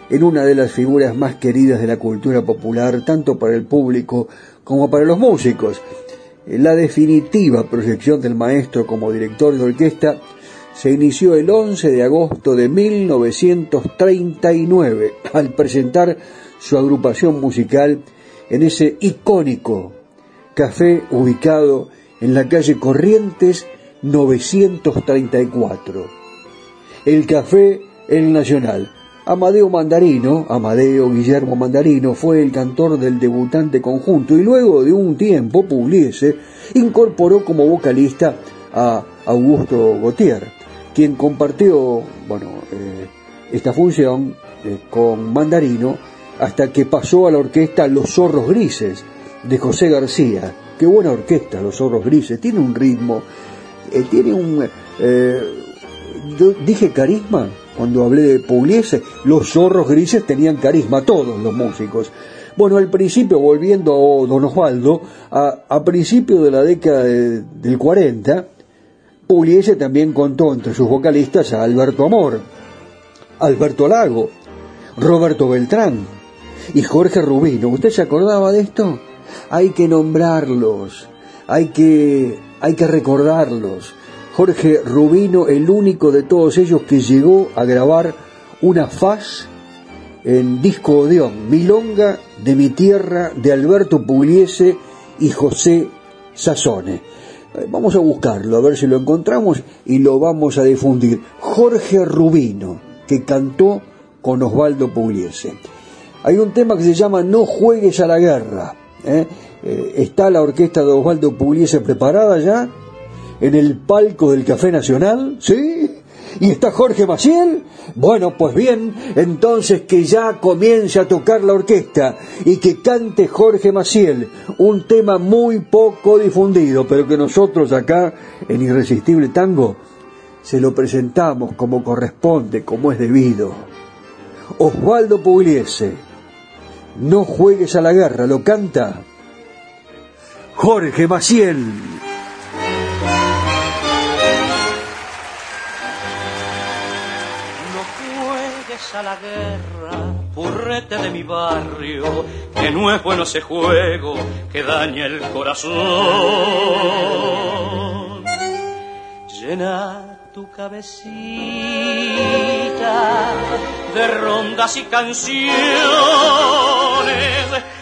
en una de las figuras más queridas de la cultura popular, tanto para el público como para los músicos. La definitiva proyección del maestro como director de orquesta se inició el 11 de agosto de 1939 al presentar su agrupación musical en ese icónico café ubicado en la calle Corrientes 934. El café El Nacional. Amadeo Mandarino, Amadeo Guillermo Mandarino, fue el cantor del debutante conjunto y luego de un tiempo Pugliese incorporó como vocalista a Augusto Gautier, quien compartió bueno, eh, esta función eh, con Mandarino hasta que pasó a la orquesta Los Zorros Grises de José García. Qué buena orquesta, Los Zorros Grises, tiene un ritmo, eh, tiene un... dije carisma, cuando hablé de Pugliese, los zorros grises tenían carisma, todos los músicos. Bueno, al principio, volviendo a Don Osvaldo, a, a principio de la década del 40, Pugliese también contó entre sus vocalistas a Alberto Amor, Alberto Lago, Roberto Beltrán y Jorge Rubino. ¿Usted se acordaba de esto? Hay que nombrarlos, hay que, hay que recordarlos. Jorge Rubino, el único de todos ellos que llegó a grabar una faz en disco Odeón, Milonga de mi tierra, de Alberto Pugliese y José Sazone. Eh, vamos a buscarlo, a ver si lo encontramos y lo vamos a difundir. Jorge Rubino, que cantó con Osvaldo Pugliese. Hay un tema que se llama No juegues a la guerra. ¿eh? Eh, está la orquesta de Osvaldo Pugliese preparada ya en el palco del Café Nacional, ¿sí? ¿Y está Jorge Maciel? Bueno, pues bien, entonces que ya comience a tocar la orquesta y que cante Jorge Maciel, un tema muy poco difundido, pero que nosotros acá en Irresistible Tango se lo presentamos como corresponde, como es debido. Osvaldo Pugliese, no juegues a la guerra, lo canta Jorge Maciel. A la guerra, purrete de mi barrio, que no es bueno ese juego que daña el corazón. Llena tu cabecita de rondas y canciones,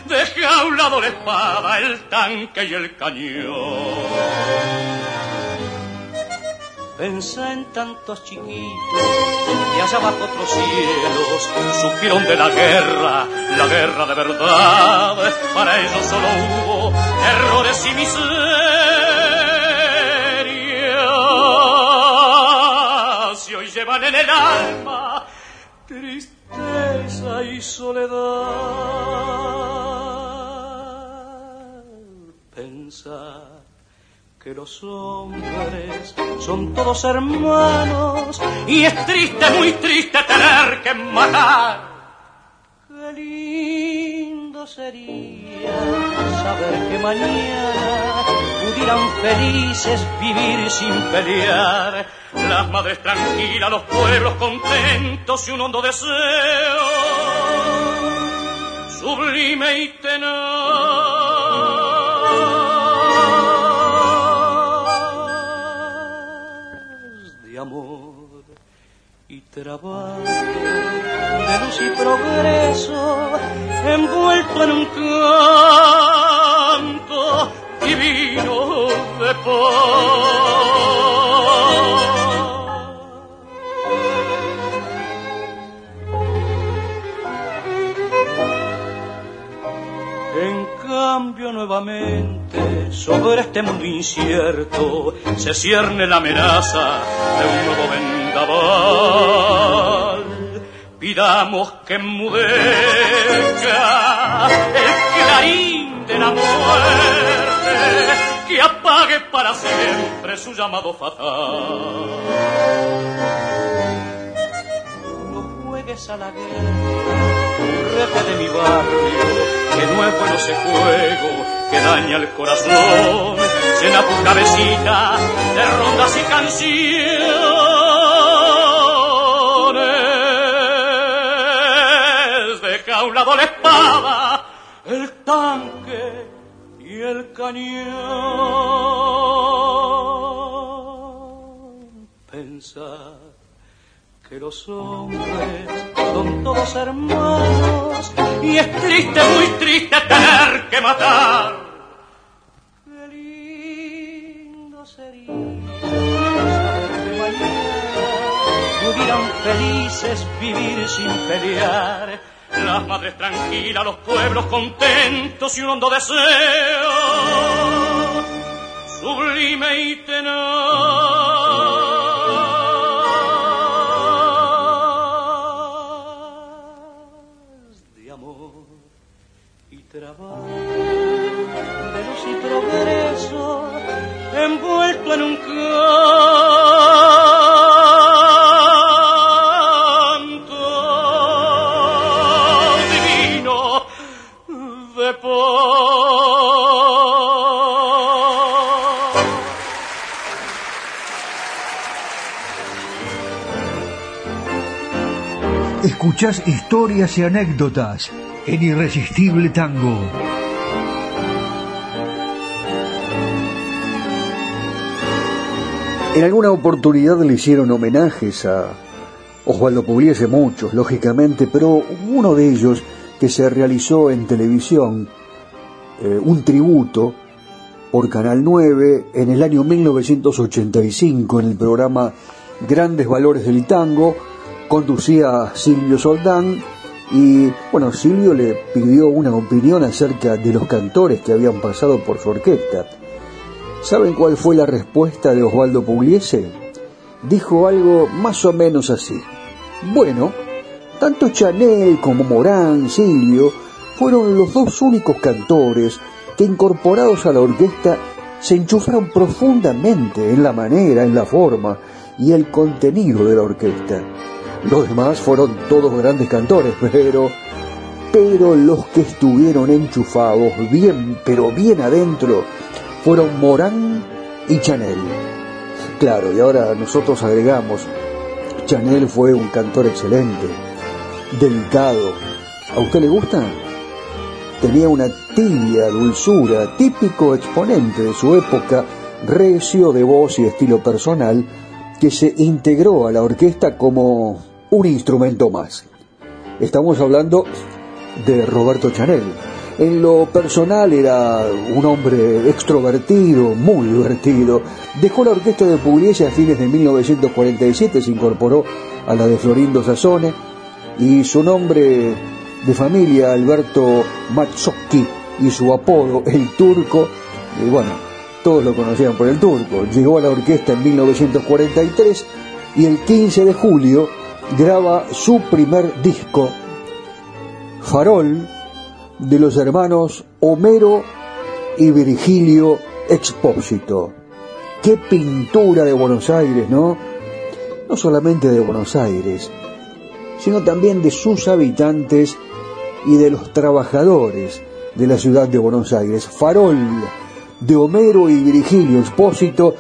deja a un lado la espada, el tanque y el cañón Pensé en tantos chiquitos y allá bajo otros cielos supieron de la guerra, la guerra de verdad. Para ellos solo hubo errores y miserias. Y hoy llevan en el alma tristeza y soledad. Pensar que los hombres son todos hermanos y es triste, muy triste tener que matar. Qué lindo sería saber que mañana pudieran felices vivir sin pelear. Las madres tranquilas, los pueblos contentos y un hondo deseo sublime y tenaz trabajo de luz y progreso envuelto en un canto divino de paz. cambio nuevamente sobre este mundo incierto se cierne la amenaza de un nuevo vendaval. Pidamos que enmudezca el clarín de la muerte, que apague para siempre su llamado fatal. No juegues a la guerra, de mi barrio que no es bueno ese juego que daña el corazón. Llena tu cabecita de rondas y canciones. La espada, el tanque y el cañón. Pensar que los hombres son todos hermanos y es triste, muy triste tener que matar. Qué lindo sería pudieran felices vivir sin pelear. Las madres tranquilas, los pueblos contentos y un hondo deseo sublime y tenaz de amor y trabajo, de luz y progreso, envuelto en un canto Escuchás historias y anécdotas en Irresistible Tango. En alguna oportunidad le hicieron homenajes a Osvaldo Pugliese, muchos, lógicamente, pero uno de ellos que se realizó en televisión, eh, un tributo por Canal 9 en el año 1985 en el programa Grandes Valores del Tango, conducía Silvio Soldán y bueno, Silvio le pidió una opinión acerca de los cantores que habían pasado por su orquesta. ¿Saben cuál fue la respuesta de Osvaldo Pugliese? Dijo algo más o menos así. Bueno, tanto Chanel como Morán, Silvio, fueron los dos únicos cantores que incorporados a la orquesta se enchufaron profundamente en la manera, en la forma y el contenido de la orquesta. Los demás fueron todos grandes cantores, pero pero los que estuvieron enchufados bien, pero bien adentro, fueron Morán y Chanel. Claro, y ahora nosotros agregamos, Chanel fue un cantor excelente, delicado. ¿A usted le gusta? Tenía una tibia dulzura, típico exponente de su época, recio de voz y estilo personal, que se integró a la orquesta como un instrumento más. Estamos hablando de Roberto Chanel. En lo personal era un hombre extrovertido, muy divertido. Dejó la orquesta de Pugliese a fines de 1947, se incorporó a la de Florindo Sassone y su nombre de familia, Alberto Mazzocchi, y su apodo, el turco, y bueno, todos lo conocían por el turco. Llegó a la orquesta en 1943 y el 15 de julio graba su primer disco, Farol, de los hermanos Homero y Virgilio Expósito. Qué pintura de Buenos Aires, ¿no? No solamente de Buenos Aires, sino también de sus habitantes y de los trabajadores de la ciudad de Buenos Aires. Farol de Homero y Virgilio Expósito.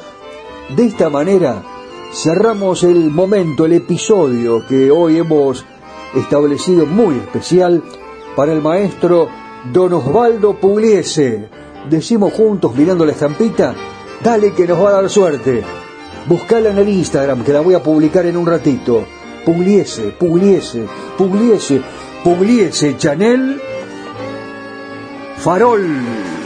De esta manera cerramos el momento, el episodio que hoy hemos establecido muy especial para el maestro Don Osvaldo Pugliese. Decimos juntos mirando la estampita, dale que nos va a dar suerte. Buscala en el Instagram que la voy a publicar en un ratito. Pugliese, Pugliese, Pugliese, Pugliese, Chanel, Farol.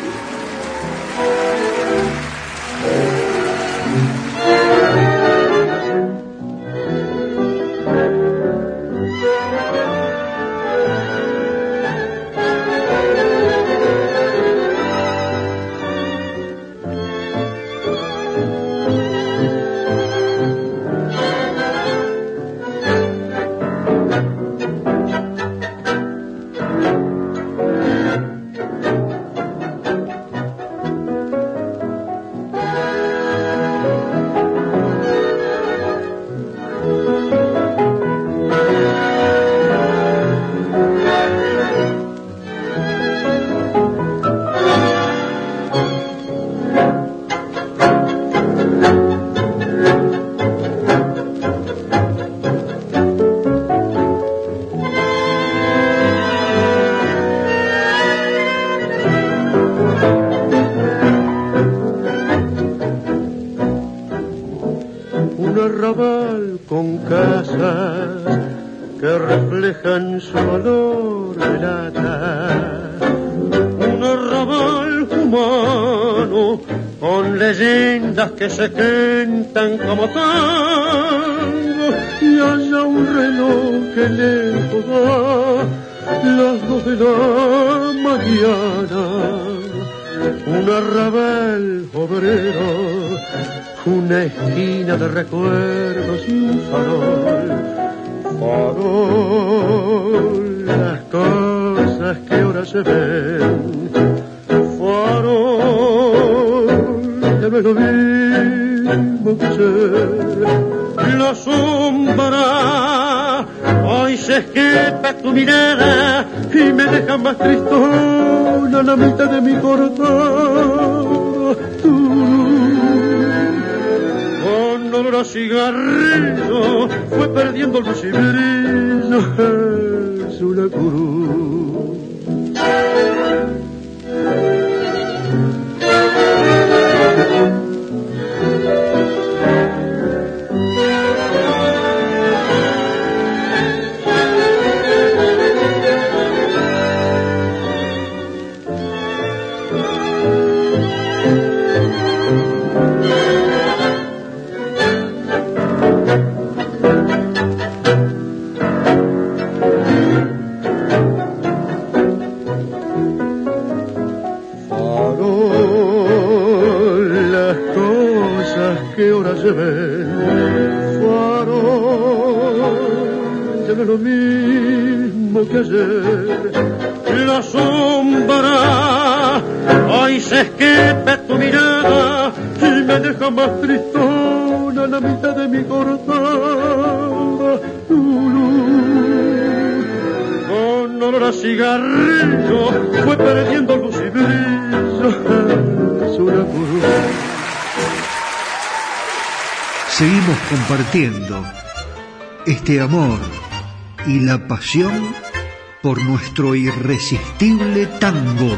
Un arrabal humano con leyendas que se cantan como tango y haya un reloj que le da las dos de la mañana. Un arrabal obrero, una esquina de recuerdos y un farol. Farol, las cosas que ahora se ven. Farol, ya no es lo mismo que ser. La sombra hoy se escapa tu mirada y me deja más tristona la mitad de mi corazón. Olor a cigarrillo fue perdiendo el luz y brillo es una cruz. Ven. Farol, es lo mismo que ayer. La sombra, hoy se escapa tu mirada y me deja más tristona la mitad de mi corazón. Con olor a cigarrillo fue perdiendo luz y brillo. Es una cruz. Seguimos compartiendo este amor y la pasión por nuestro irresistible tango.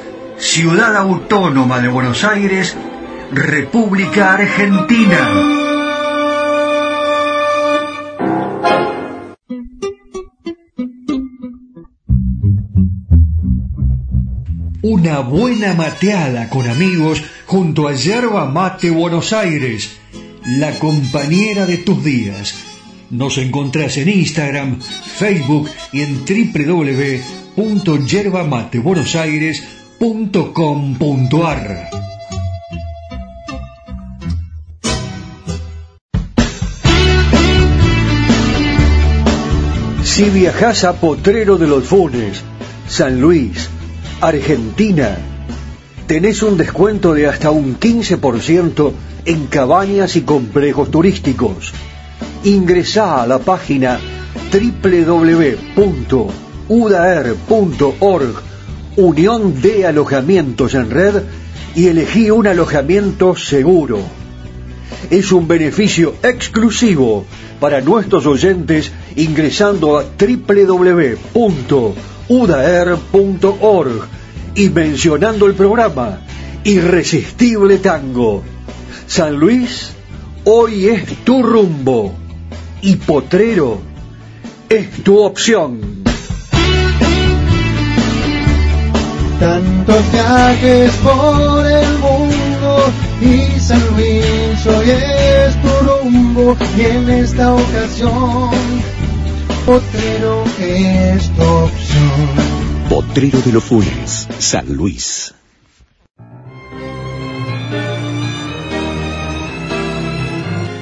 Ciudad Autónoma de Buenos Aires, República Argentina. Una buena mateada con amigos junto a Yerba Mate Buenos Aires, la compañera de tus días. Nos encontrás en Instagram, Facebook y en www.yerbamatebuenosaires.com.ar. Si viajas a Potrero de los Funes, San Luis, Argentina, tenés un descuento de hasta un 15% en cabañas y complejos turísticos. Ingresá a la página www.udaer.org, Unión de Alojamientos en Red, y elegí un alojamiento seguro. Es un beneficio exclusivo para nuestros oyentes ingresando a www.udaer.org y mencionando el programa Irresistible Tango. San Luis, hoy es tu rumbo y Potrero es tu opción. Tantos viajes por el mundo y San Luis hoy es rumbo y en esta ocasión Potrero es tu opción. Potrero de los Funes, San Luis.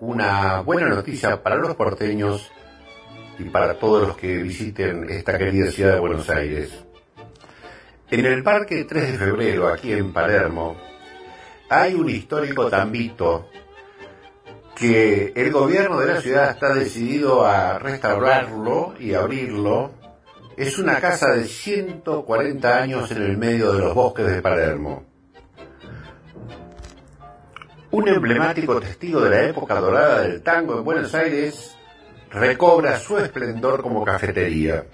una buena noticia para los porteños y para todos los que visiten esta querida ciudad de Buenos Aires. En el Parque 3 de Febrero, aquí en Palermo, hay un histórico tambito que el gobierno de la ciudad está decidido a restaurarlo y abrirlo. Es una casa de 140 años en el medio de los bosques de Palermo. Un emblemático testigo de la época dorada del tango en Buenos Aires recobra su esplendor como cafetería.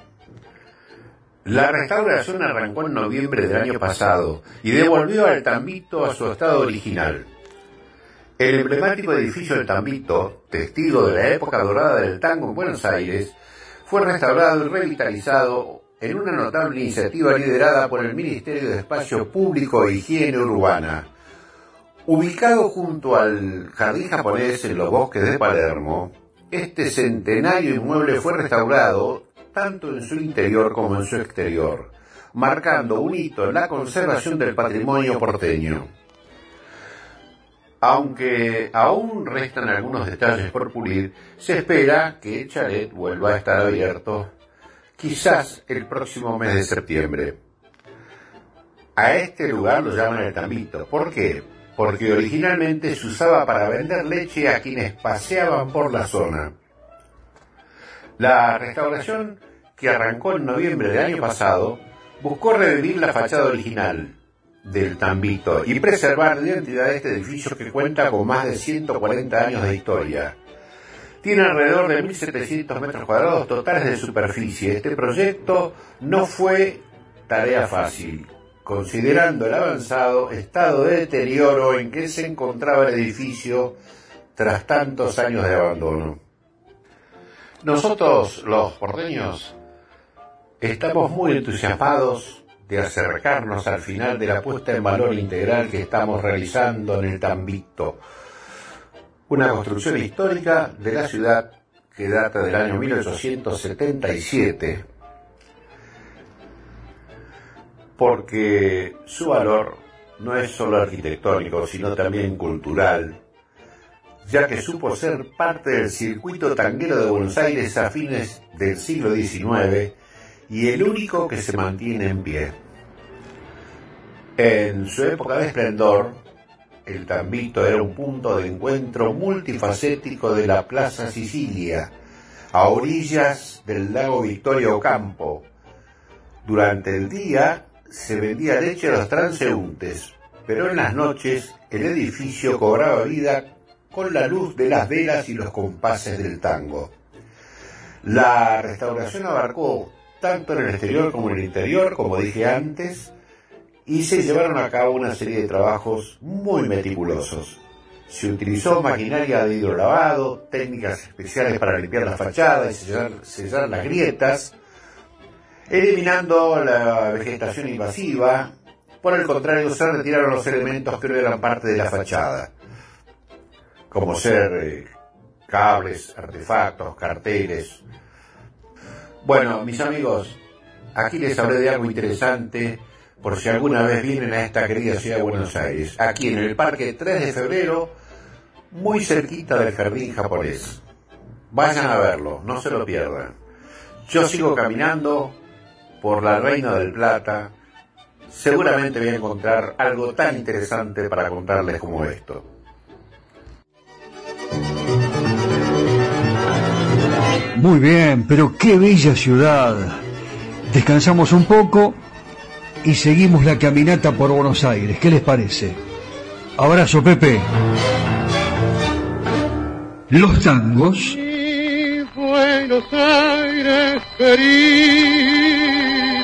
La restauración arrancó en noviembre del año pasado y devolvió al Tambito a su estado original. El emblemático edificio del Tambito, testigo de la época dorada del tango en Buenos Aires, fue restaurado y revitalizado en una notable iniciativa liderada por el Ministerio de Espacio Público e Higiene Urbana. Ubicado junto al Jardín Japonés en los bosques de Palermo, este centenario inmueble fue restaurado tanto en su interior como en su exterior, marcando un hito en la conservación del patrimonio porteño. Aunque aún restan algunos detalles por pulir, se espera que chalet vuelva a estar abierto quizás el próximo mes de septiembre. A este lugar lo llaman el Tambito. ¿Por qué? Porque originalmente se usaba para vender leche a quienes paseaban por la zona. La restauración, que arrancó en noviembre del año pasado, buscó revivir la fachada original del Tambito y preservar la identidad de este edificio que cuenta con más de 140 años de historia. Tiene alrededor de 1.700 metros cuadrados totales de superficie. Este proyecto no fue tarea fácil, considerando el avanzado estado de deterioro en que se encontraba el edificio tras tantos años de abandono. Nosotros, los porteños, estamos muy entusiasmados de acercarnos al final de la puesta en valor integral que estamos realizando en el Tambito, una construcción histórica de la ciudad que data del año 1877, porque su valor no es solo arquitectónico, sino también cultural, ya que supo ser parte del circuito tanguero de Buenos Aires a fines del siglo XIX y el único que se mantiene en pie. En su época de esplendor, el Tambito era un punto de encuentro multifacético de la Plaza Sicilia, a orillas del lago Victoria Ocampo. Durante el día se vendía leche a los transeúntes, pero en las noches el edificio cobraba vida con la luz de las velas y los compases del tango. La restauración abarcó tanto en el exterior como en el interior, como dije antes, y se llevaron a cabo una serie de trabajos muy meticulosos. Se utilizó maquinaria de hidrolavado, técnicas especiales para limpiar la fachada y sellar, sellar las grietas, eliminando la vegetación invasiva. Por el contrario, se retiraron los elementos que no eran parte de la fachada, como ser eh, cables, artefactos, carteles. Bueno, mis amigos, aquí les hablé de algo interesante por si alguna vez vienen a esta querida ciudad de Buenos Aires, aquí en el Parque 3 de Febrero, muy cerquita del Jardín Japonés. Vayan a verlo, no se lo pierdan. Yo sigo caminando por la Reina del Plata, seguramente voy a encontrar algo tan interesante para contarles como esto. Muy bien, pero qué bella ciudad. Descansamos un poco y seguimos la caminata por Buenos Aires. ¿Qué les parece? Abrazo, Pepe. Los tangos. Buenos Aires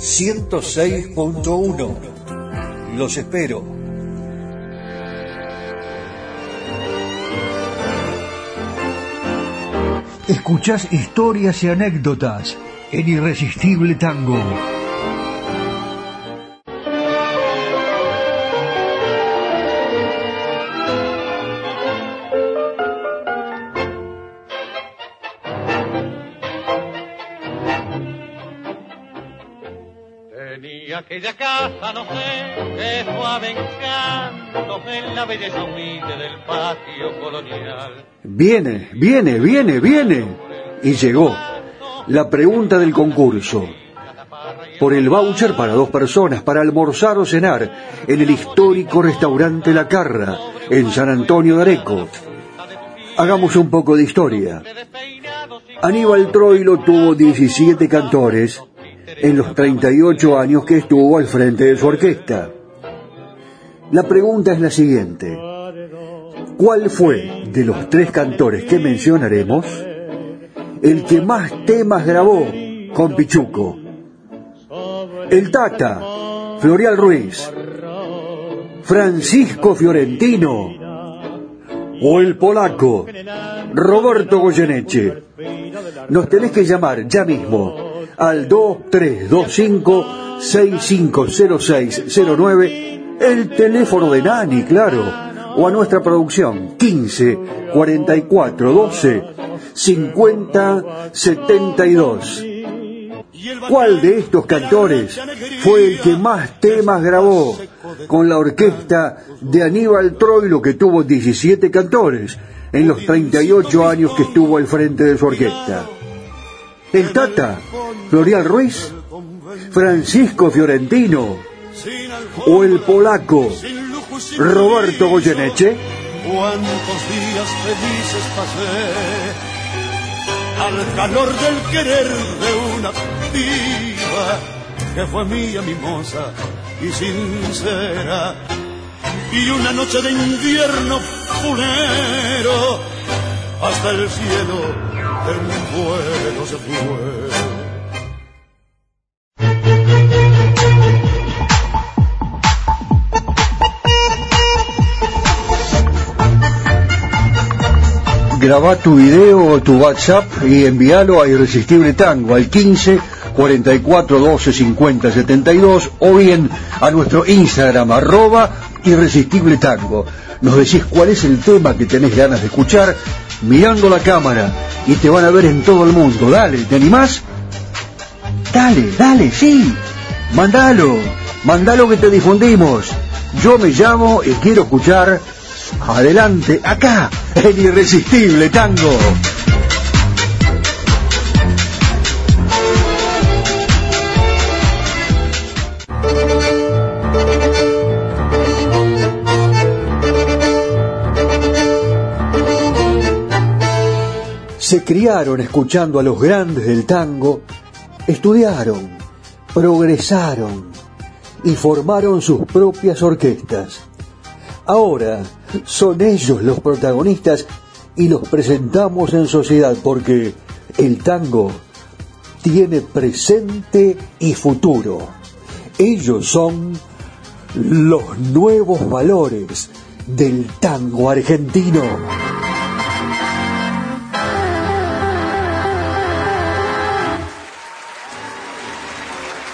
106.1. Los espero. Escuchás historias y anécdotas en Irresistible Tango. Viene, viene, viene, viene. Y llegó la pregunta del concurso. Por el voucher para dos personas para almorzar o cenar en el histórico restaurante La Carra, en San Antonio de Areco. Hagamos un poco de historia. Aníbal Troilo tuvo 17 cantores en los 38 años que estuvo al frente de su orquesta. La pregunta es la siguiente. ¿Cuál fue de los tres cantores que mencionaremos el que más temas grabó con Pichuco? El Tata, Florial Ruiz, Francisco Fiorentino o el polaco, Roberto Goyeneche. Nos tenés que llamar ya mismo al 2325-650609, el teléfono de Nani, claro, o a nuestra producción 15 44 12 50 72. ¿Cuál de estos cantores fue el que más temas grabó con la orquesta de Aníbal Troilo que tuvo 17 cantores en los 38 años que estuvo al frente de su orquesta? El Tata, Florial Ruiz, Francisco Fiorentino o el polaco Roberto Goyeneche. Cuántos días felices pasé al calor del querer de una piba que fue mía, mimosa y sincera. Y una noche de invierno funero hasta el cielo en un vuelo se fue. Graba tu video o tu WhatsApp y envíalo a Irresistible Tango al 15 44 12 50 72 o bien a nuestro Instagram arroba Irresistible Tango. Nos decís cuál es el tema que tenés ganas de escuchar mirando la cámara y te van a ver en todo el mundo. Dale, ¿te animás? Dale, dale, sí. Mandalo, mandalo que te difundimos. Yo me llamo y quiero escuchar adelante, acá, el irresistible tango. Se criaron escuchando a los grandes del tango, estudiaron, progresaron y formaron sus propias orquestas. Ahora son ellos los protagonistas y los presentamos en sociedad porque el tango tiene presente y futuro. Ellos son los nuevos valores del tango argentino.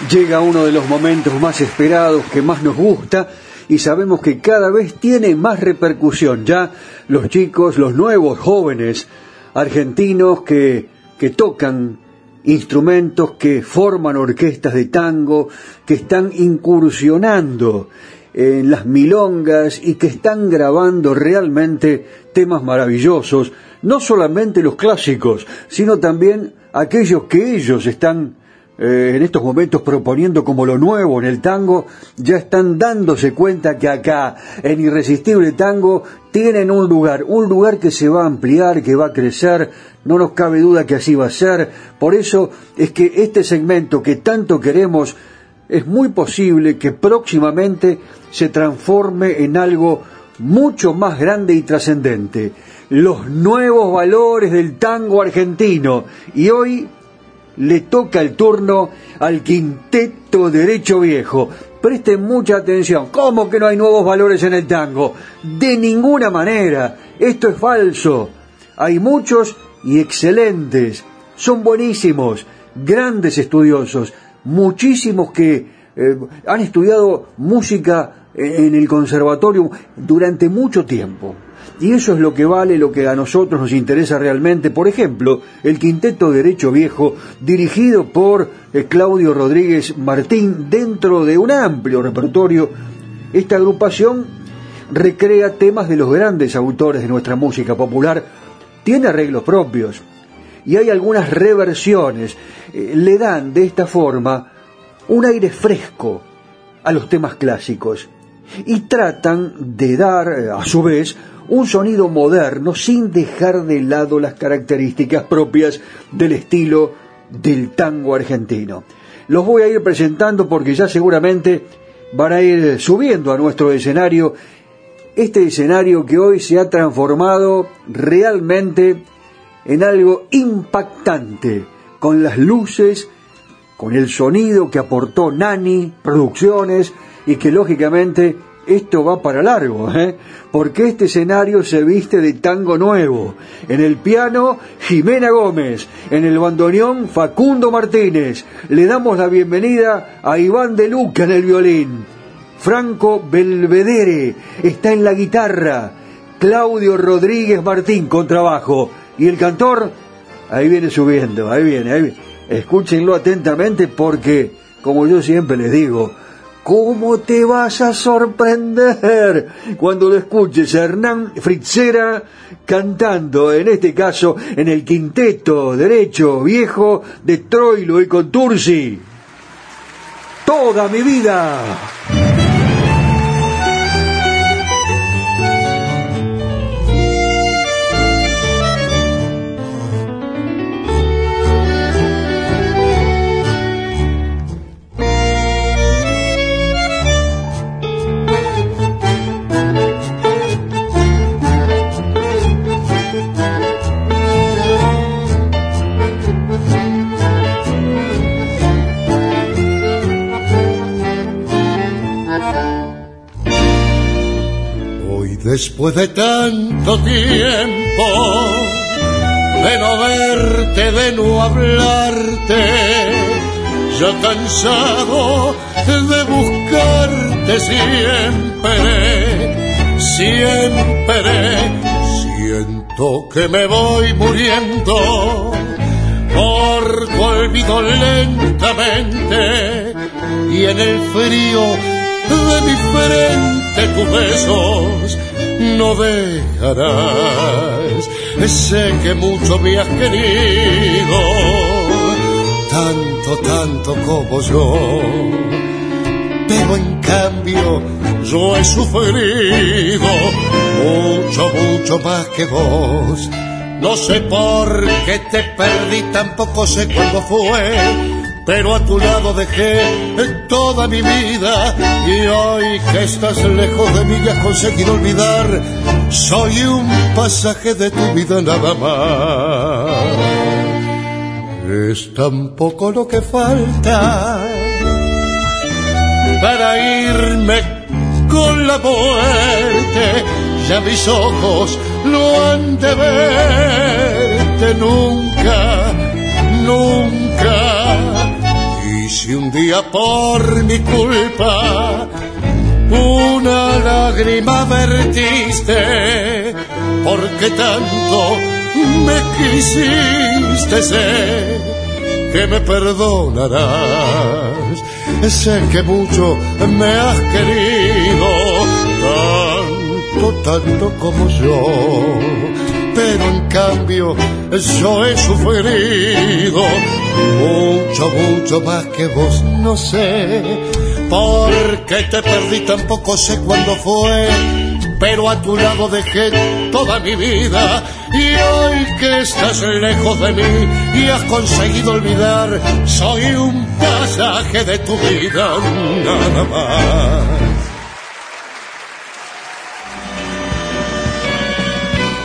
Llega uno de los momentos más esperados que más nos gusta y sabemos que cada vez tiene más repercusión. Ya los chicos, los nuevos jóvenes argentinos que, que tocan instrumentos, que forman orquestas de tango, que están incursionando en las milongas y que están grabando realmente temas maravillosos, no solamente los clásicos, sino también aquellos que ellos están eh, en estos momentos proponiendo como lo nuevo en el tango, ya están dándose cuenta que acá, en Irresistible Tango, tienen un lugar, un lugar que se va a ampliar, que va a crecer, no nos cabe duda que así va a ser. Por eso es que este segmento que tanto queremos, es muy posible que próximamente se transforme en algo mucho más grande y trascendente. Los nuevos valores del tango argentino. Y hoy le toca el turno al quinteto derecho viejo. Presten mucha atención. ¿Cómo que no hay nuevos valores en el tango? De ninguna manera. Esto es falso. Hay muchos y excelentes. Son buenísimos. Grandes estudiosos. Muchísimos que eh, han estudiado música en el conservatorio durante mucho tiempo. Y eso es lo que vale, lo que a nosotros nos interesa realmente. Por ejemplo, el Quinteto Derecho Viejo, dirigido por eh, Claudio Rodríguez Martín, dentro de un amplio repertorio, esta agrupación recrea temas de los grandes autores de nuestra música popular, tiene arreglos propios y hay algunas reversiones. Eh, le dan de esta forma un aire fresco a los temas clásicos y tratan de dar, eh, a su vez, un sonido moderno sin dejar de lado las características propias del estilo del tango argentino. Los voy a ir presentando porque ya seguramente van a ir subiendo a nuestro escenario, este escenario que hoy se ha transformado realmente en algo impactante, con las luces, con el sonido que aportó Nani Producciones y que lógicamente esto va para largo, ¿eh? porque este escenario se viste de tango nuevo. En el piano, Jimena Gómez. En el bandoneón, Facundo Martínez. Le damos la bienvenida a Iván de Luca en el violín. Franco Belvedere está en la guitarra. Claudio Rodríguez Martín con trabajo. Y el cantor, ahí viene subiendo, ahí viene, ahí viene. Escúchenlo atentamente porque, como yo siempre les digo, ¿Cómo te vas a sorprender cuando lo escuches a Hernán Fritzera cantando, en este caso, en el quinteto derecho viejo de Troilo y Contursi? Toda mi vida. Después de tanto tiempo de no verte, de no hablarte, ya cansado de buscarte siempre, siempre siento que me voy muriendo por tu olvido lentamente y en el frío de mi frente tus besos no dejarás. Sé que mucho me has querido, tanto, tanto como yo. Pero en cambio yo he sufrido mucho, mucho más que vos. No sé por qué te perdí, tampoco sé cuándo fue pero a tu lado dejé toda mi vida y hoy que estás lejos de mí y has conseguido olvidar, soy un pasaje de tu vida nada más. Es tan poco lo que falta para irme con la muerte, ya mis ojos no han de verte nunca, nunca si un día por mi culpa. Una lágrima vertiste, porque tanto me quisiste, sé que me perdonarás. Sé que mucho me has querido, tanto, tanto como yo pero en cambio yo he sufrido mucho, mucho más que vos, no sé por qué te perdí, tampoco sé cuándo fue, pero a tu lado dejé toda mi vida y hoy que estás lejos de mí y has conseguido olvidar, soy un pasaje de tu vida, nada más.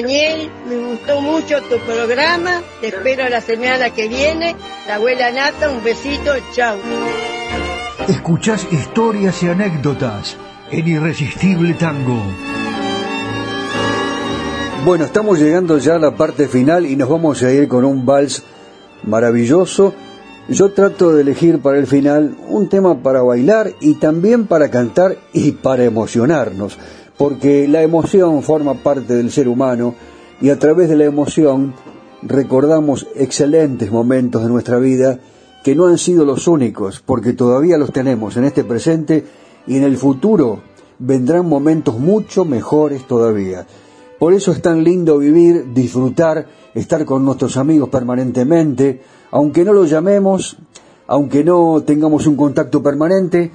Daniel, me gustó mucho tu programa. Te espero la semana que viene. La abuela Nata, un besito, chao. Escuchás historias y anécdotas en Irresistible Tango. Bueno, estamos llegando ya a la parte final y nos vamos a ir con un vals maravilloso. Yo trato de elegir para el final un tema para bailar y también para cantar y para emocionarnos porque la emoción forma parte del ser humano y a través de la emoción recordamos excelentes momentos de nuestra vida que no han sido los únicos, porque todavía los tenemos en este presente y en el futuro vendrán momentos mucho mejores todavía. Por eso es tan lindo vivir, disfrutar, estar con nuestros amigos permanentemente, aunque no los llamemos, aunque no tengamos un contacto permanente,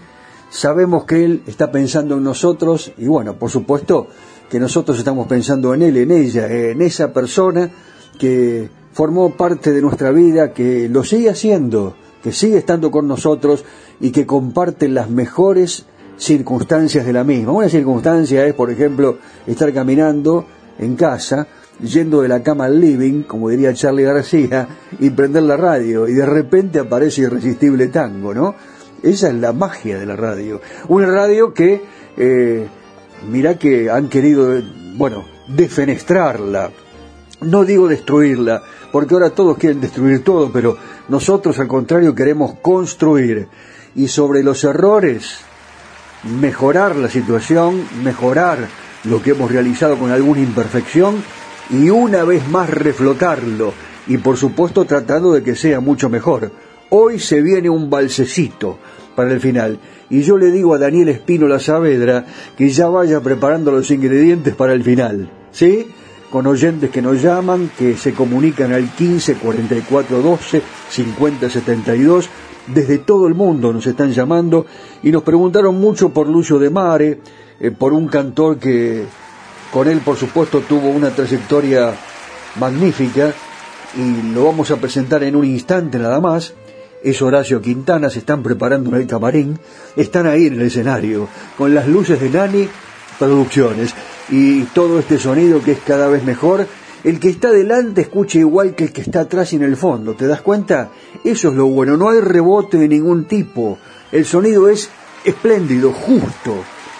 sabemos que Él está pensando en nosotros y bueno, por supuesto que nosotros estamos pensando en Él, en ella, en esa persona que formó parte de nuestra vida, que lo sigue haciendo, que sigue estando con nosotros y que comparte las mejores circunstancias de la misma. Una circunstancia es, por ejemplo, estar caminando en casa, yendo de la cama al living, como diría Charlie García, y prender la radio, y de repente aparece Irresistible Tango, ¿no? Esa es la magia de la radio. Una radio que, eh, mirá que han querido, bueno, defenestrarla. No digo destruirla, porque ahora todos quieren destruir todo, pero nosotros al contrario queremos construir. Y sobre los errores, mejorar la situación, mejorar lo que hemos realizado con alguna imperfección y una vez más reflotarlo y por supuesto tratando de que sea mucho mejor. Hoy se viene un balsecito para el final. Y yo le digo a Daniel Espino La Saavedra que ya vaya preparando los ingredientes para el final. ¿Sí? Con oyentes que nos llaman, que se comunican al 15 44 12 50 72. Desde todo el mundo nos están llamando y nos preguntaron mucho por Lucio de Mare, eh, por un cantor que con él, por supuesto, tuvo una trayectoria magnífica y lo vamos a presentar en un instante nada más es Horacio Quintana, se están preparando en el camarín, están ahí en el escenario, con las luces de Nani Producciones. y todo este sonido que es cada vez mejor, el que está delante escucha igual que el que está atrás y en el fondo, ¿te das cuenta? Eso es lo bueno, no hay rebote de ningún tipo, el sonido es espléndido, justo,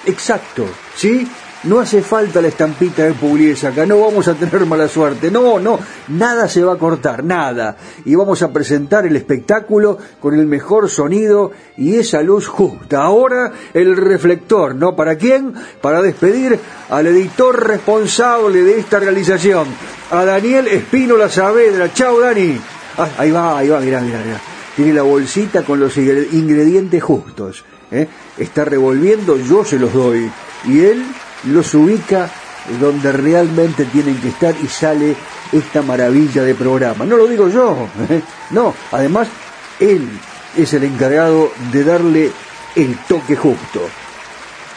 exacto, ¿sí? No hace falta la estampita de Pugliese acá, no vamos a tener mala suerte, no, no, nada se va a cortar, nada. Y vamos a presentar el espectáculo con el mejor sonido y esa luz justa. Ahora el reflector, ¿no? ¿Para quién? Para despedir al editor responsable de esta realización, a Daniel Espínola Saavedra. Chao, Dani. Ah, ahí va, ahí va, mirá, mirá, mirá. Tiene la bolsita con los ingredientes justos. ¿eh? Está revolviendo, yo se los doy. Y él los ubica donde realmente tienen que estar y sale esta maravilla de programa. No lo digo yo, ¿eh? no, además él es el encargado de darle el toque justo.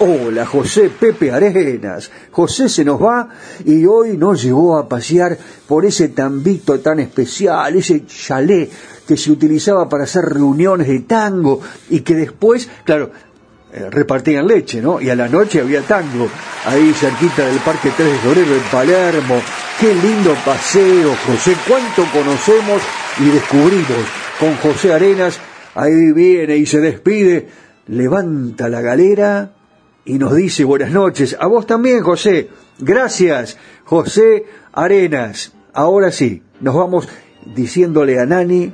Hola, José Pepe Arenas. José se nos va y hoy nos llevó a pasear por ese tambito tan especial, ese chalet que se utilizaba para hacer reuniones de tango y que después, claro, repartían leche, ¿no? Y a la noche había tango, ahí cerquita del Parque 3 de Febrero en Palermo. Qué lindo paseo, José, cuánto conocemos y descubrimos con José Arenas. Ahí viene y se despide, levanta la galera y nos dice buenas noches. A vos también, José. Gracias, José Arenas. Ahora sí, nos vamos diciéndole a Nani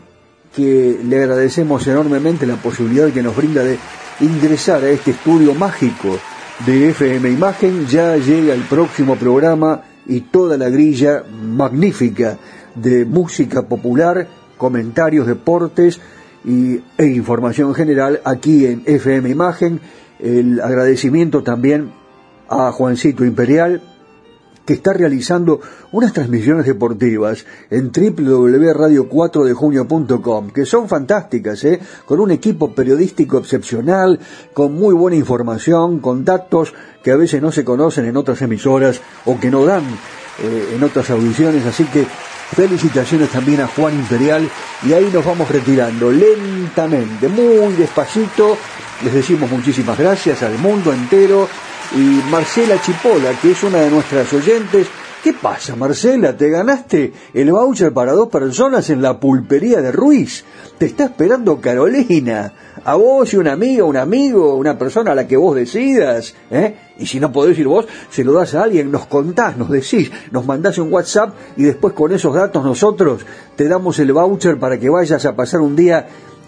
que le agradecemos enormemente la posibilidad que nos brinda de ingresar a este estudio mágico de FM Imagen. Ya llega el próximo programa y toda la grilla magnífica de música popular, comentarios, deportes y, e información general aquí en FM Imagen. El agradecimiento también a Juancito Imperial, que está realizando unas transmisiones deportivas en www.radio4dejunio.com, que son fantásticas, ¿eh? con un equipo periodístico excepcional, con muy buena información, con datos que a veces no se conocen en otras emisoras o que no dan eh, en otras audiciones, así que felicitaciones también a Juan Imperial y ahí nos vamos retirando lentamente, muy despacito, les decimos muchísimas gracias al mundo entero y Marcela Chipola, que es una de nuestras oyentes. ¿Qué pasa, Marcela? ¿Te ganaste el voucher para dos personas en la pulpería de Ruiz? Te está esperando Carolina. A vos y una amiga, un amigo, una persona a la que vos decidas. ¿eh? Y si no podés ir vos, se lo das a alguien, nos contás, nos decís, nos mandás un WhatsApp y después con esos datos nosotros te damos el voucher para que vayas a pasar un día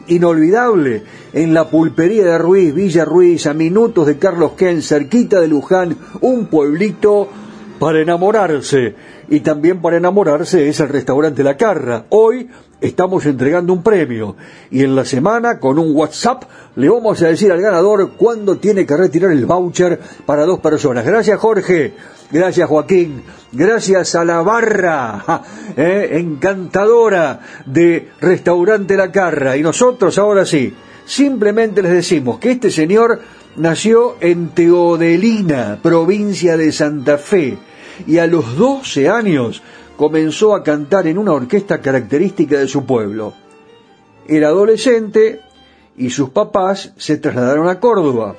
inolvidable en la pulpería de Ruiz, Villa Ruiz, a minutos de Carlos Ken, cerquita de Luján, un pueblito para enamorarse. Y también para enamorarse es el restaurante La Carra. Hoy estamos entregando un premio y en la semana con un WhatsApp le vamos a decir al ganador cuándo tiene que retirar el voucher para dos personas. Gracias Jorge. Gracias Joaquín, gracias a la barra eh, encantadora de Restaurante La Carra. Y nosotros ahora sí, simplemente les decimos que este señor nació en Teodelina, provincia de Santa Fe, y a los 12 años comenzó a cantar en una orquesta característica de su pueblo. Era adolescente y sus papás se trasladaron a Córdoba.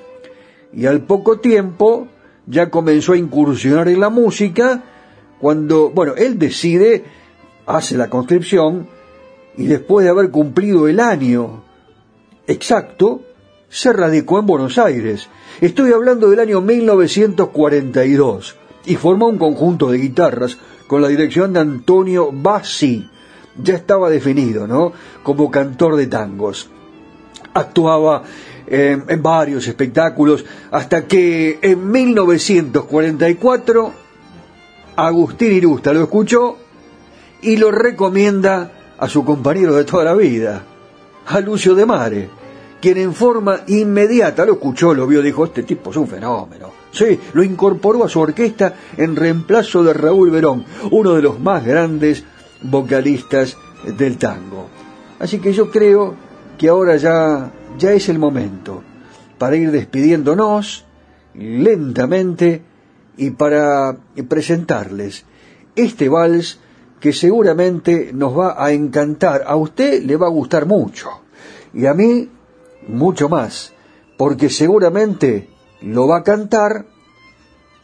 Y al poco tiempo ya comenzó a incursionar en la música cuando, bueno, él decide, hace la conscripción y después de haber cumplido el año exacto, se radicó en Buenos Aires. Estoy hablando del año 1942 y formó un conjunto de guitarras con la dirección de Antonio Bassi. Ya estaba definido, ¿no? Como cantor de tangos. Actuaba en varios espectáculos, hasta que en 1944 Agustín Irusta lo escuchó y lo recomienda a su compañero de toda la vida, a Lucio de Mare, quien en forma inmediata lo escuchó, lo vio, dijo, este tipo es un fenómeno. Sí, lo incorporó a su orquesta en reemplazo de Raúl Verón, uno de los más grandes vocalistas del tango. Así que yo creo que ahora ya ya es el momento para ir despidiéndonos lentamente y para presentarles este vals que seguramente nos va a encantar. A usted le va a gustar mucho y a mí mucho más, porque seguramente lo va a cantar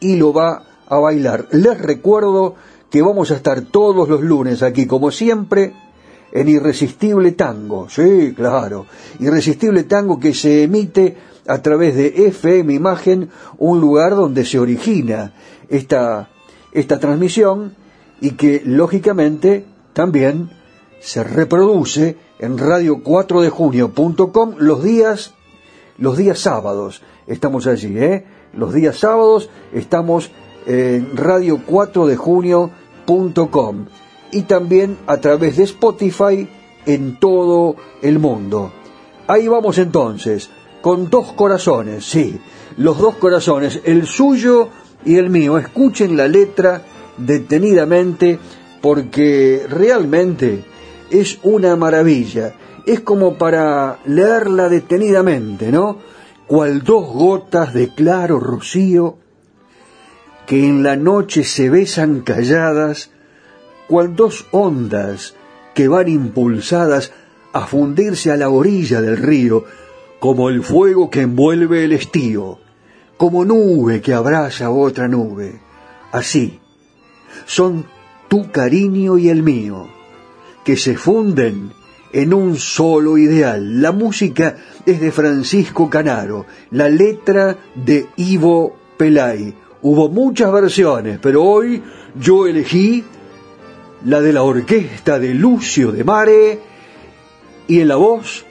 y lo va a bailar. Les recuerdo que vamos a estar todos los lunes aquí, como siempre, en Irresistible Tango. Sí, claro. Irresistible Tango que se emite a través de FM Imagen, un lugar donde se origina esta, esta transmisión y que lógicamente también se reproduce en radio4dejunio.com los días los días sábados. Estamos allí, ¿eh? Los días sábados estamos en radio4dejunio.com y también a través de Spotify en todo el mundo. Ahí vamos entonces, con dos corazones, sí, los dos corazones, el suyo y el mío. Escuchen la letra detenidamente porque realmente es una maravilla. Es como para leerla detenidamente, ¿no? Cual dos gotas de claro rocío que en la noche se besan calladas, cual dos ondas que van impulsadas a fundirse a la orilla del río, como el fuego que envuelve el estío, como nube que abraza otra nube. Así, son tu cariño y el mío, que se funden en un solo ideal. La música es de Francisco Canaro, la letra de Ivo Pelay. Hubo muchas versiones, pero hoy yo elegí la de la orquesta de Lucio de Mare y en la voz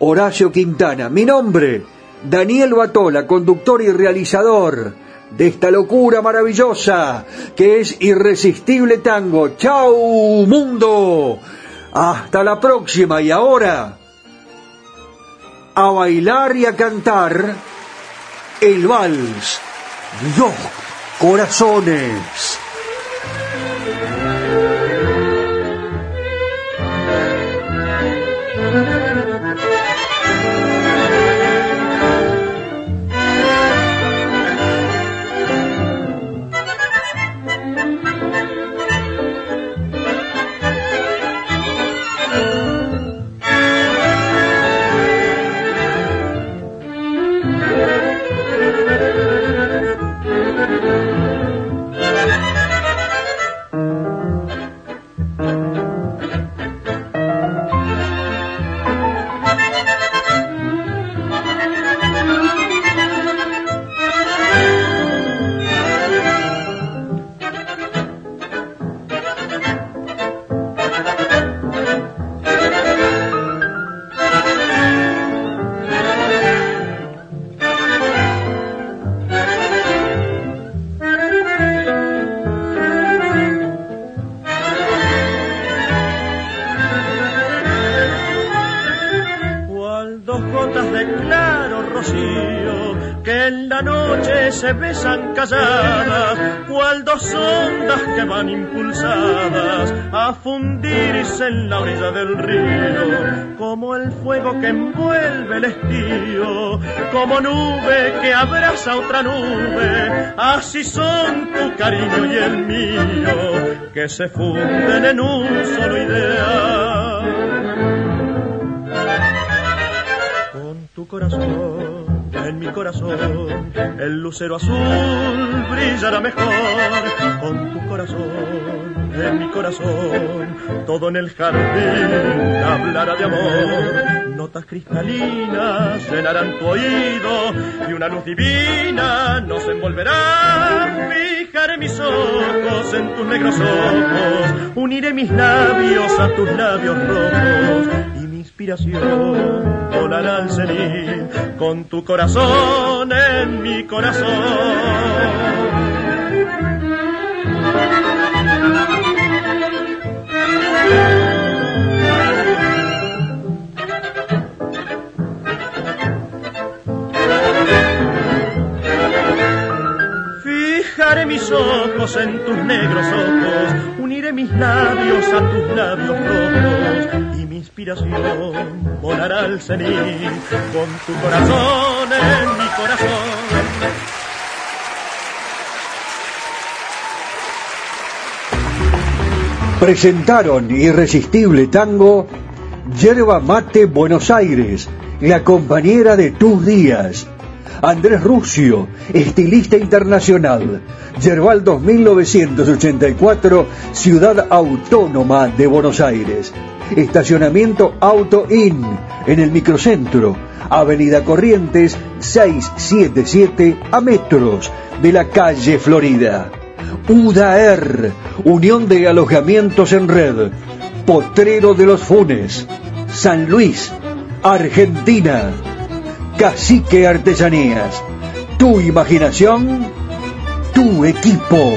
Horacio Quintana. Mi nombre, Daniel Batola, conductor y realizador de esta locura maravillosa que es Irresistible Tango. ¡Chao, mundo! Hasta la próxima y ahora a bailar y a cantar el vals Dos Corazones. Impulsadas a fundirse en la orilla del río, como el fuego que envuelve el estío, como nube que abraza otra nube, así son tu cariño y el mío, que se funden en un solo ideal. Con tu corazón mi corazón. El lucero azul brillará mejor con tu corazón en mi corazón. Todo en el jardín hablará de amor. Notas cristalinas llenarán tu oído y una luz divina nos envolverá. Fijaré mis ojos en tus negros ojos uniré mis labios a tus labios rojos inspiración volará al cenit con tu corazón en mi corazón. Fijaré mis ojos en tus negros ojos, uniré mis labios a tus labios rojos inspiración volará al cenit con tu corazón en mi corazón. Presentaron Irresistible Tango, Yerba Mate Buenos Aires, la compañera de tus días Andrés Ruscio, estilista internacional. Yerbal 2984, Ciudad Autónoma de Buenos Aires. Estacionamiento Auto In, en el microcentro. Avenida Corrientes 677 a metros de la calle Florida. UDAER, Unión de Alojamientos en Red. Potrero de los Funes, San Luis, Argentina. Cacique Artesanías. Tu imaginación, tu equipo.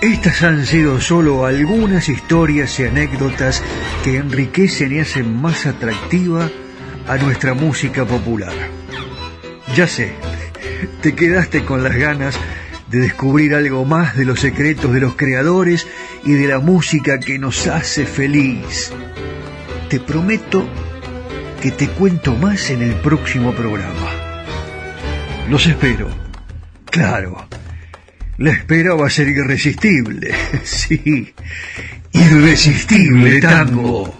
Estas han sido solo algunas historias y anécdotas que enriquecen y hacen más atractiva a nuestra música popular. Ya sé, te quedaste con las ganas de descubrir algo más de los secretos de los creadores y de la música que nos hace feliz. Te prometo que te cuento más en el próximo programa. Los espero. Claro, la espera va a ser irresistible. Sí, irresistible tango.